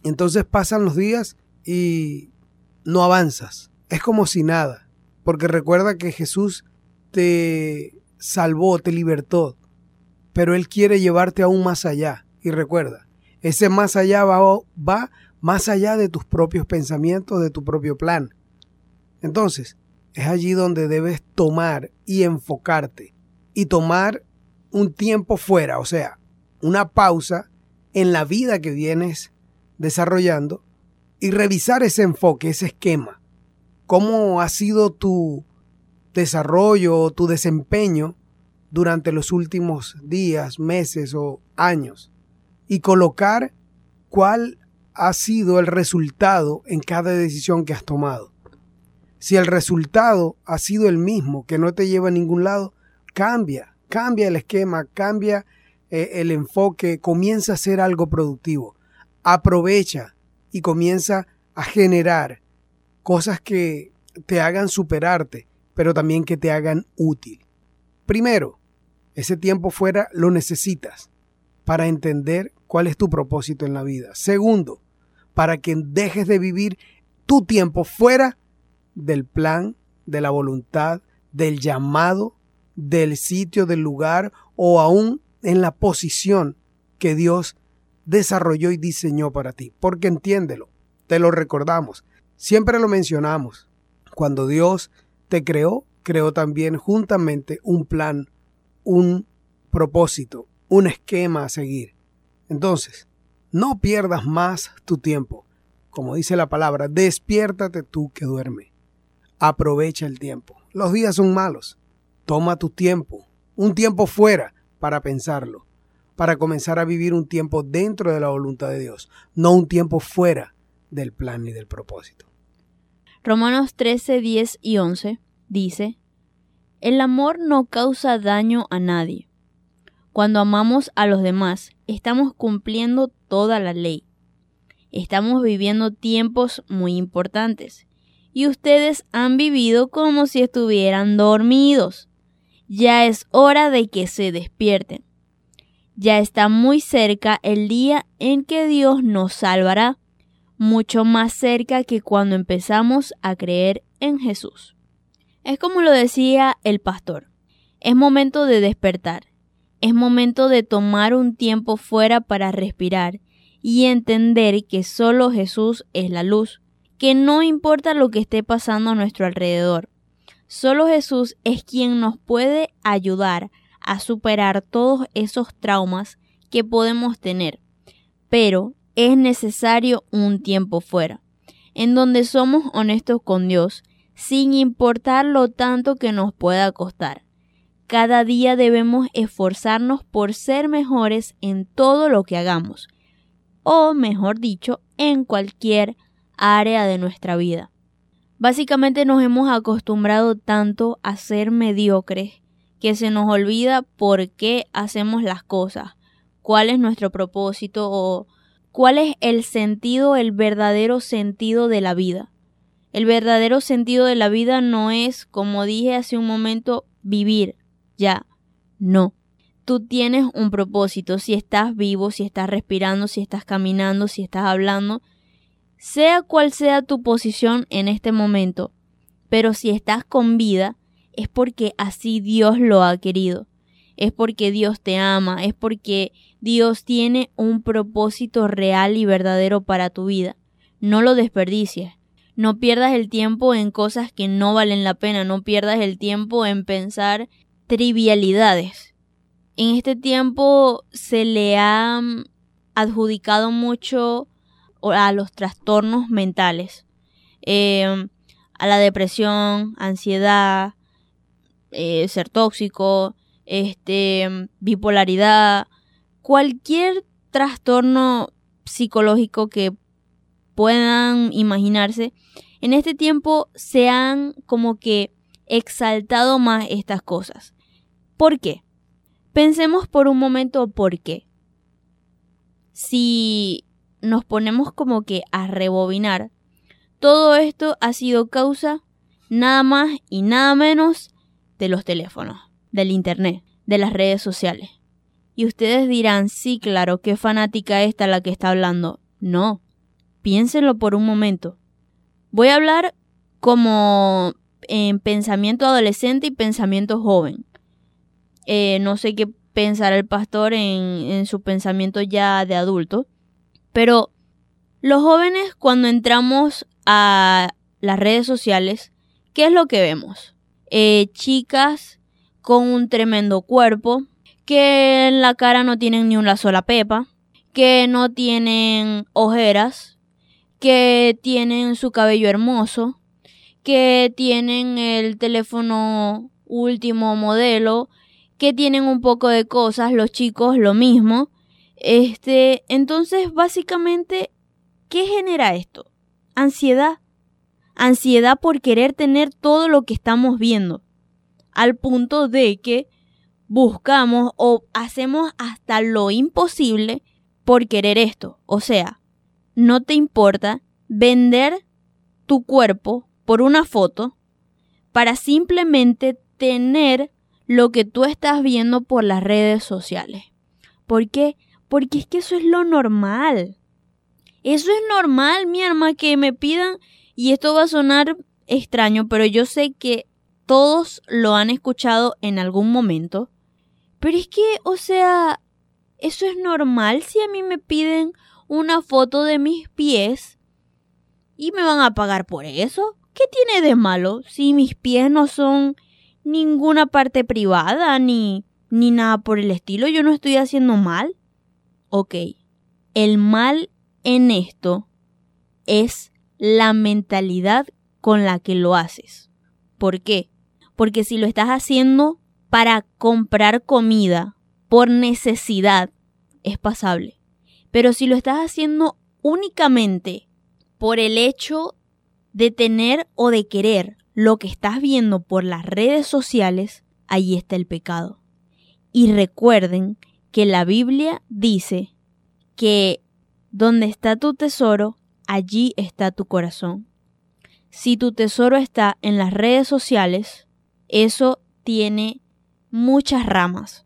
Entonces pasan los días y no avanzas. Es como si nada, porque recuerda que Jesús te salvó, te libertó, pero Él quiere llevarte aún más allá. Y recuerda, ese más allá va, va más allá de tus propios pensamientos, de tu propio plan. Entonces, es allí donde debes tomar y enfocarte y tomar un tiempo fuera, o sea, una pausa en la vida que vienes desarrollando y revisar ese enfoque, ese esquema. ¿Cómo ha sido tu desarrollo o tu desempeño durante los últimos días, meses o años? Y colocar cuál ha sido el resultado en cada decisión que has tomado. Si el resultado ha sido el mismo, que no te lleva a ningún lado, cambia, cambia el esquema, cambia eh, el enfoque, comienza a hacer algo productivo. Aprovecha y comienza a generar cosas que te hagan superarte, pero también que te hagan útil. Primero, ese tiempo fuera lo necesitas para entender cuál es tu propósito en la vida. Segundo, para que dejes de vivir tu tiempo fuera del plan, de la voluntad, del llamado, del sitio, del lugar o aún en la posición que Dios desarrolló y diseñó para ti. Porque entiéndelo, te lo recordamos, siempre lo mencionamos. Cuando Dios te creó, creó también juntamente un plan, un propósito, un esquema a seguir. Entonces, no pierdas más tu tiempo. Como dice la palabra, despiértate tú que duerme. Aprovecha el tiempo. Los días son malos. Toma tu tiempo, un tiempo fuera para pensarlo, para comenzar a vivir un tiempo dentro de la voluntad de Dios, no un tiempo fuera del plan ni del propósito. Romanos 13, 10 y 11 dice, El amor no causa daño a nadie. Cuando amamos a los demás, estamos cumpliendo toda la ley. Estamos viviendo tiempos muy importantes y ustedes han vivido como si estuvieran dormidos. Ya es hora de que se despierten. Ya está muy cerca el día en que Dios nos salvará, mucho más cerca que cuando empezamos a creer en Jesús. Es como lo decía el pastor, es momento de despertar, es momento de tomar un tiempo fuera para respirar y entender que solo Jesús es la luz, que no importa lo que esté pasando a nuestro alrededor, solo Jesús es quien nos puede ayudar a superar todos esos traumas que podemos tener, pero es necesario un tiempo fuera, en donde somos honestos con Dios, sin importar lo tanto que nos pueda costar. Cada día debemos esforzarnos por ser mejores en todo lo que hagamos, o mejor dicho, en cualquier área de nuestra vida. Básicamente nos hemos acostumbrado tanto a ser mediocres que se nos olvida por qué hacemos las cosas, cuál es nuestro propósito o cuál es el sentido, el verdadero sentido de la vida. El verdadero sentido de la vida no es, como dije hace un momento, vivir, ya, no. Tú tienes un propósito, si estás vivo, si estás respirando, si estás caminando, si estás hablando, sea cual sea tu posición en este momento, pero si estás con vida, es porque así Dios lo ha querido, es porque Dios te ama, es porque Dios tiene un propósito real y verdadero para tu vida. No lo desperdicies. No pierdas el tiempo en cosas que no valen la pena, no pierdas el tiempo en pensar trivialidades. En este tiempo se le ha mm, adjudicado mucho a los trastornos mentales. Eh, a la depresión, ansiedad, eh, ser tóxico, este, bipolaridad, cualquier trastorno psicológico que puedan imaginarse, en este tiempo se han como que exaltado más estas cosas. ¿Por qué? Pensemos por un momento por qué. Si nos ponemos como que a rebobinar, todo esto ha sido causa nada más y nada menos de los teléfonos, del internet, de las redes sociales. Y ustedes dirán, sí, claro, qué fanática esta la que está hablando. No, piénsenlo por un momento. Voy a hablar como en pensamiento adolescente y pensamiento joven. Eh, no sé qué pensará el pastor en, en su pensamiento ya de adulto, pero los jóvenes cuando entramos a las redes sociales, ¿qué es lo que vemos? Eh, chicas con un tremendo cuerpo, que en la cara no tienen ni una sola pepa, que no tienen ojeras, que tienen su cabello hermoso, que tienen el teléfono último modelo, que tienen un poco de cosas, los chicos lo mismo. Este, entonces básicamente, ¿qué genera esto? Ansiedad. Ansiedad por querer tener todo lo que estamos viendo. Al punto de que buscamos o hacemos hasta lo imposible por querer esto. O sea, no te importa vender tu cuerpo por una foto para simplemente tener lo que tú estás viendo por las redes sociales. ¿Por qué? Porque es que eso es lo normal. Eso es normal, mi arma, que me pidan, y esto va a sonar extraño, pero yo sé que todos lo han escuchado en algún momento. Pero es que, o sea, eso es normal si a mí me piden una foto de mis pies y me van a pagar por eso. ¿Qué tiene de malo si mis pies no son ninguna parte privada ni ni nada por el estilo? Yo no estoy haciendo mal. Ok, el mal en esto es la mentalidad con la que lo haces. ¿Por qué? Porque si lo estás haciendo para comprar comida por necesidad, es pasable. Pero si lo estás haciendo únicamente por el hecho de tener o de querer lo que estás viendo por las redes sociales, ahí está el pecado. Y recuerden que la Biblia dice que donde está tu tesoro, allí está tu corazón. Si tu tesoro está en las redes sociales, eso tiene muchas ramas.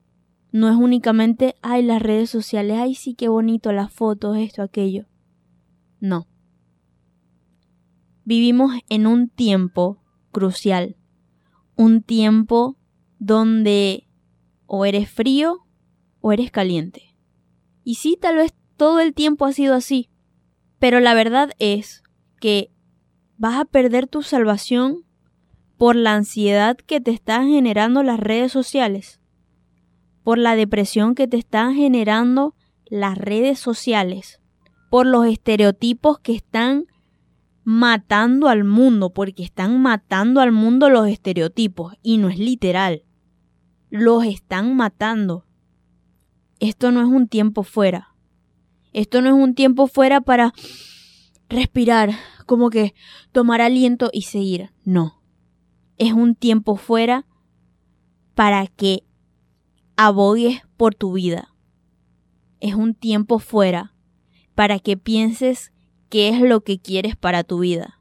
No es únicamente, ay, las redes sociales, ay, sí, qué bonito, las fotos, esto, aquello. No. Vivimos en un tiempo crucial, un tiempo donde o eres frío o eres caliente. Y sí, tal vez todo el tiempo ha sido así. Pero la verdad es que vas a perder tu salvación por la ansiedad que te están generando las redes sociales, por la depresión que te están generando las redes sociales, por los estereotipos que están matando al mundo, porque están matando al mundo los estereotipos, y no es literal, los están matando. Esto no es un tiempo fuera, esto no es un tiempo fuera para respirar, como que tomar aliento y seguir. No. Es un tiempo fuera para que abogues por tu vida. Es un tiempo fuera para que pienses qué es lo que quieres para tu vida.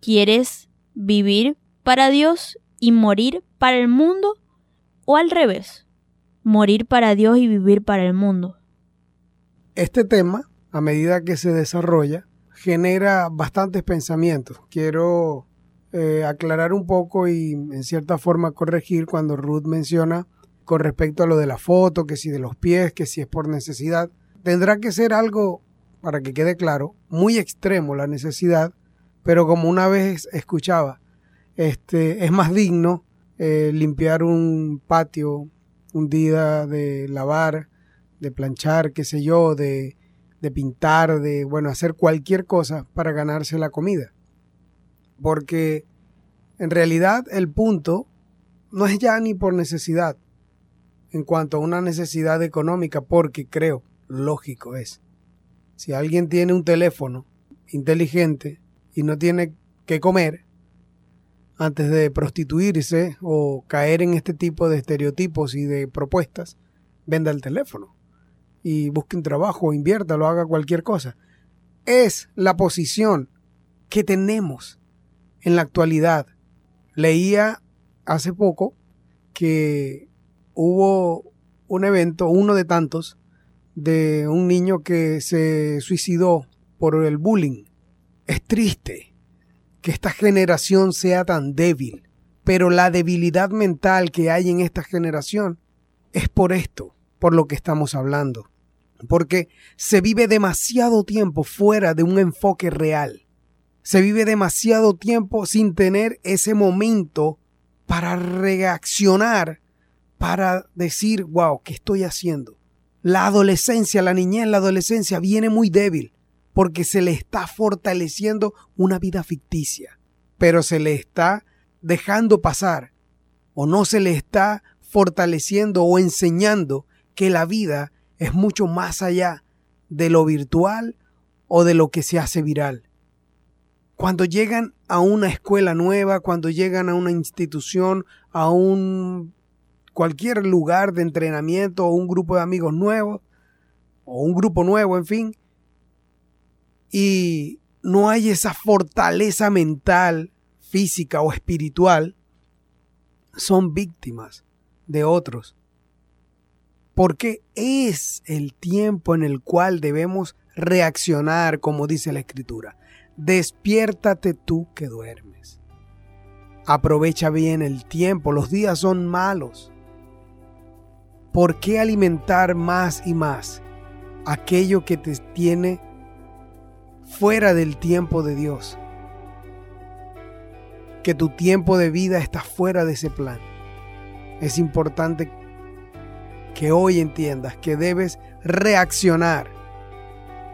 ¿Quieres vivir para Dios y morir para el mundo? ¿O al revés? Morir para Dios y vivir para el mundo. Este tema, a medida que se desarrolla, genera bastantes pensamientos. Quiero eh, aclarar un poco y en cierta forma corregir cuando Ruth menciona con respecto a lo de la foto, que si de los pies, que si es por necesidad. Tendrá que ser algo, para que quede claro, muy extremo la necesidad, pero como una vez escuchaba, este, es más digno eh, limpiar un patio un día de lavar de planchar, qué sé yo, de, de pintar, de, bueno, hacer cualquier cosa para ganarse la comida. Porque en realidad el punto no es ya ni por necesidad, en cuanto a una necesidad económica, porque creo, lógico es, si alguien tiene un teléfono inteligente y no tiene que comer, antes de prostituirse o caer en este tipo de estereotipos y de propuestas, venda el teléfono y busque un trabajo, invierta, lo haga cualquier cosa. Es la posición que tenemos en la actualidad. Leía hace poco que hubo un evento, uno de tantos, de un niño que se suicidó por el bullying. Es triste que esta generación sea tan débil, pero la debilidad mental que hay en esta generación es por esto, por lo que estamos hablando, porque se vive demasiado tiempo fuera de un enfoque real. Se vive demasiado tiempo sin tener ese momento para reaccionar, para decir, wow, ¿qué estoy haciendo? La adolescencia, la niñez, la adolescencia viene muy débil porque se le está fortaleciendo una vida ficticia, pero se le está dejando pasar o no se le está fortaleciendo o enseñando que la vida es mucho más allá de lo virtual o de lo que se hace viral. Cuando llegan a una escuela nueva, cuando llegan a una institución, a un cualquier lugar de entrenamiento o un grupo de amigos nuevos o un grupo nuevo, en fin, y no hay esa fortaleza mental, física o espiritual, son víctimas de otros. Porque es el tiempo en el cual debemos reaccionar, como dice la escritura. Despiértate tú que duermes. Aprovecha bien el tiempo, los días son malos. ¿Por qué alimentar más y más aquello que te tiene fuera del tiempo de Dios? Que tu tiempo de vida está fuera de ese plan. Es importante que hoy entiendas que debes reaccionar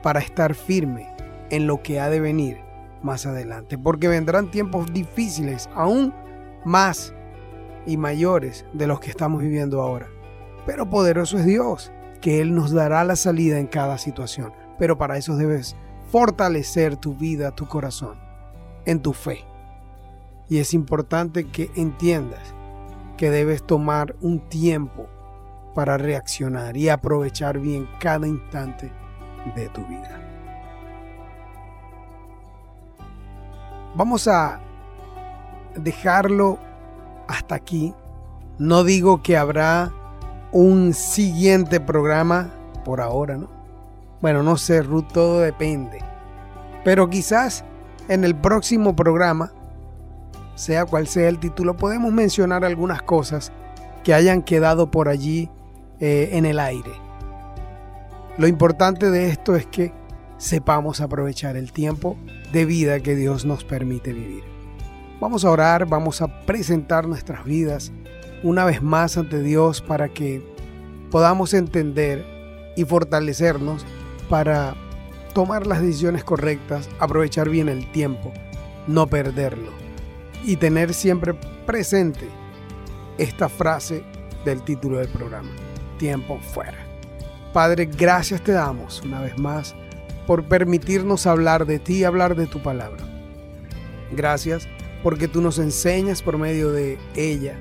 para estar firme en lo que ha de venir más adelante, porque vendrán tiempos difíciles, aún más y mayores de los que estamos viviendo ahora. Pero poderoso es Dios, que Él nos dará la salida en cada situación. Pero para eso debes fortalecer tu vida, tu corazón, en tu fe. Y es importante que entiendas que debes tomar un tiempo para reaccionar y aprovechar bien cada instante de tu vida. Vamos a dejarlo hasta aquí. No digo que habrá un siguiente programa por ahora, ¿no? Bueno, no sé, Ruth, todo depende. Pero quizás en el próximo programa, sea cual sea el título, podemos mencionar algunas cosas que hayan quedado por allí eh, en el aire. Lo importante de esto es que sepamos aprovechar el tiempo de vida que Dios nos permite vivir. Vamos a orar, vamos a presentar nuestras vidas una vez más ante Dios para que podamos entender y fortalecernos para tomar las decisiones correctas, aprovechar bien el tiempo, no perderlo y tener siempre presente esta frase del título del programa, tiempo fuera. Padre, gracias te damos una vez más por permitirnos hablar de ti, hablar de tu palabra. Gracias porque tú nos enseñas por medio de ella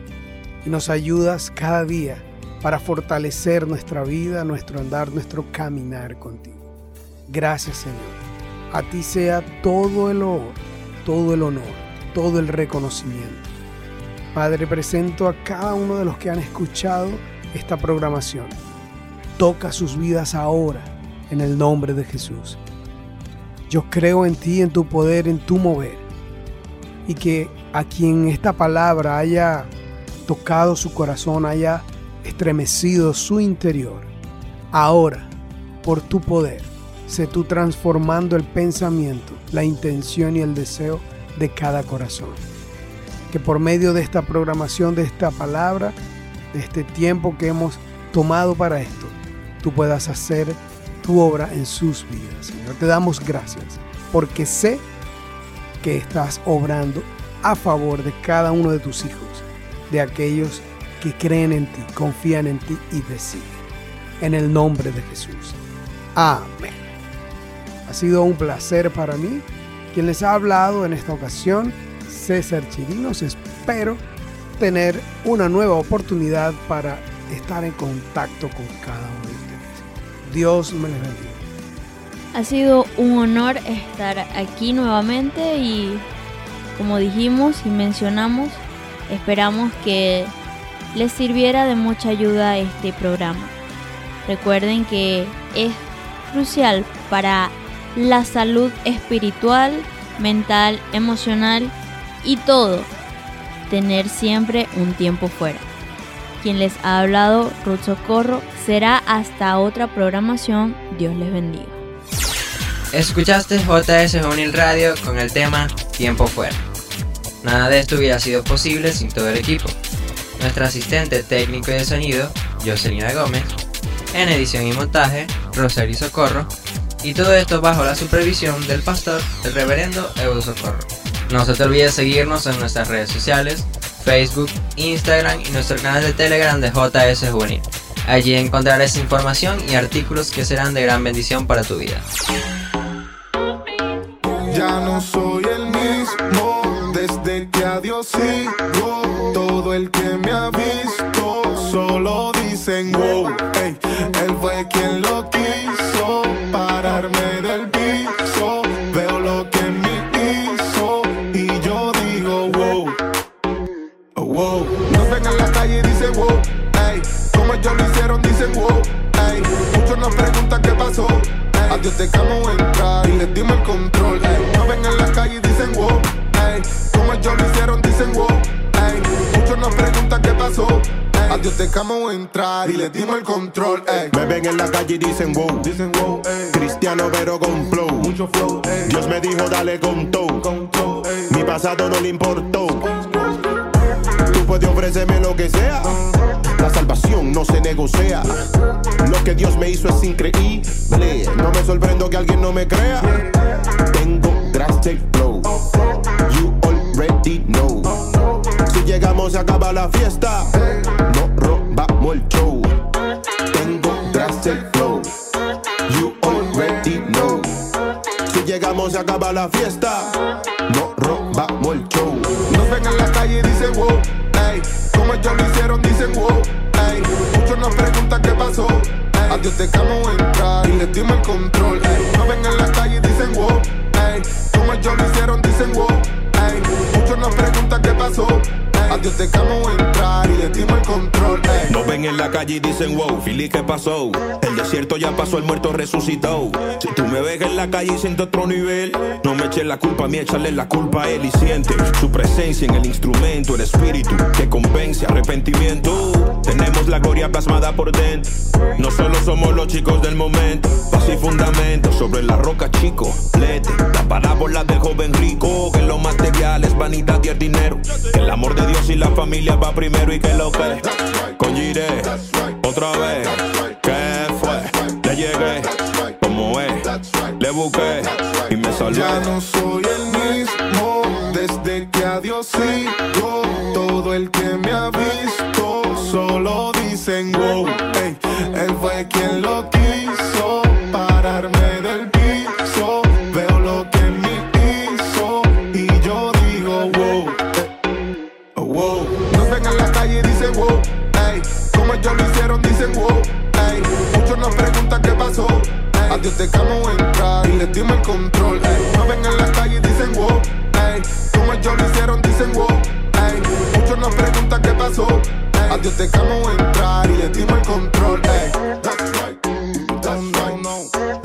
y nos ayudas cada día para fortalecer nuestra vida, nuestro andar, nuestro caminar contigo. Gracias Señor. A ti sea todo el honor, todo el honor, todo el reconocimiento. Padre, presento a cada uno de los que han escuchado esta programación. Toca sus vidas ahora en el nombre de Jesús. Yo creo en ti, en tu poder, en tu mover. Y que a quien esta palabra haya tocado su corazón, haya estremecido su interior, ahora, por tu poder, sé tú transformando el pensamiento, la intención y el deseo de cada corazón. Que por medio de esta programación, de esta palabra, de este tiempo que hemos tomado para esto, tú puedas hacer tu obra en sus vidas. Señor, te damos gracias porque sé que estás obrando a favor de cada uno de tus hijos, de aquellos que creen en ti, confían en ti y te. En el nombre de Jesús. Amén. Ha sido un placer para mí. Quien les ha hablado en esta ocasión, César Chirinos. Espero tener una nueva oportunidad para estar en contacto con cada uno de ustedes. Dios me les bendiga. Ha sido un honor estar aquí nuevamente y como dijimos y mencionamos, esperamos que les sirviera de mucha ayuda este programa. Recuerden que es crucial para la salud espiritual, mental, emocional y todo tener siempre un tiempo fuera. Quien les ha hablado, Ruth Socorro, será hasta otra programación. Dios les bendiga. Escuchaste JS Juvenil Radio con el tema Tiempo Fuera. Nada de esto hubiera sido posible sin todo el equipo. Nuestra asistente técnico y de sonido, Jocelina Gómez, en edición y montaje, Rosario Socorro, y todo esto bajo la supervisión del pastor, el reverendo Eudo Socorro. No se te olvide seguirnos en nuestras redes sociales, Facebook, Instagram y nuestro canal de Telegram de JS Juvenil. Allí encontrarás información y artículos que serán de gran bendición para tu vida. Ya no soy el mismo desde que a Dios sigo. Todo el que me ha visto solo dicen wow. Ey, él fue quien lo pasó. A Dios dejamos entrar y les dimos el control. Ey, nos ven en la calle y dicen wow. Ey, como ellos lo hicieron, dicen wow. Ey, muchos nos preguntan qué pasó. A Dios dejamos entrar y les dimos el control. Ey, Me ven en la calle y dicen wow. dicen wow. Ey, Cristiano pero con flow. mucho flow. Ey, Dios me dijo dale con todo. con. Ey, Mi pasado no le importó. Tú puedes ofrecerme lo que sea. La salvación no se negocia. Lo que Dios me hizo es increíble. No me sorprendo que alguien no me crea. Tengo drastic flow. You already know. Si llegamos se acaba la fiesta. No robamos el show. Tengo drastic flow. You already know. Si llegamos se acaba la fiesta. No robamos el show. Nos ven en la calle y dicen wow, ey. Como ellos lo hicieron, dicen wow, ey. Muchos nos preguntan qué pasó, ey. A Dios dejamos entrar y les dimos el control, ey. Nos ven en la calle y dicen wow, ey. Como ellos lo hicieron, dicen wow, ey. Muchos nos preguntan qué pasó. A Dios dejamos entrar y les dimos el control, ey. Nos ven en la calle y dicen wow, Fili, ¿qué pasó? El desierto ya pasó, el muerto resucitó. Si tú me ves en la calle y siento otro nivel, no me eches la culpa a mí, échale la culpa a él y siente su presencia en el instrumento, el espíritu que convence arrepentimiento. Tenemos la gloria plasmada por dentro. No solo somos los chicos del momento, paz y fundamento sobre la roca, chico. Lete, la parábola del joven rico, que lo material es vanidad y el dinero. Que el amor de Dios y la familia va primero y que lo que con Gire, otra vez. ¿Qué fue? Le llegué, como es, le busqué y me salvé. Ya no soy el mismo desde que a Dios sigo. Todo el que me ha visto solo dicen wow. Él fue quien lo quiso ey. A Dios dejamos entrar y les dimos el control. Ey. Mueven en la calle y dicen wow, ey. Como ellos lo hicieron, dicen wow, ey. Muchos nos preguntan qué pasó. Ey. A Dios dejamos entrar y les dimos el control, ey. That's right, mm, that's right.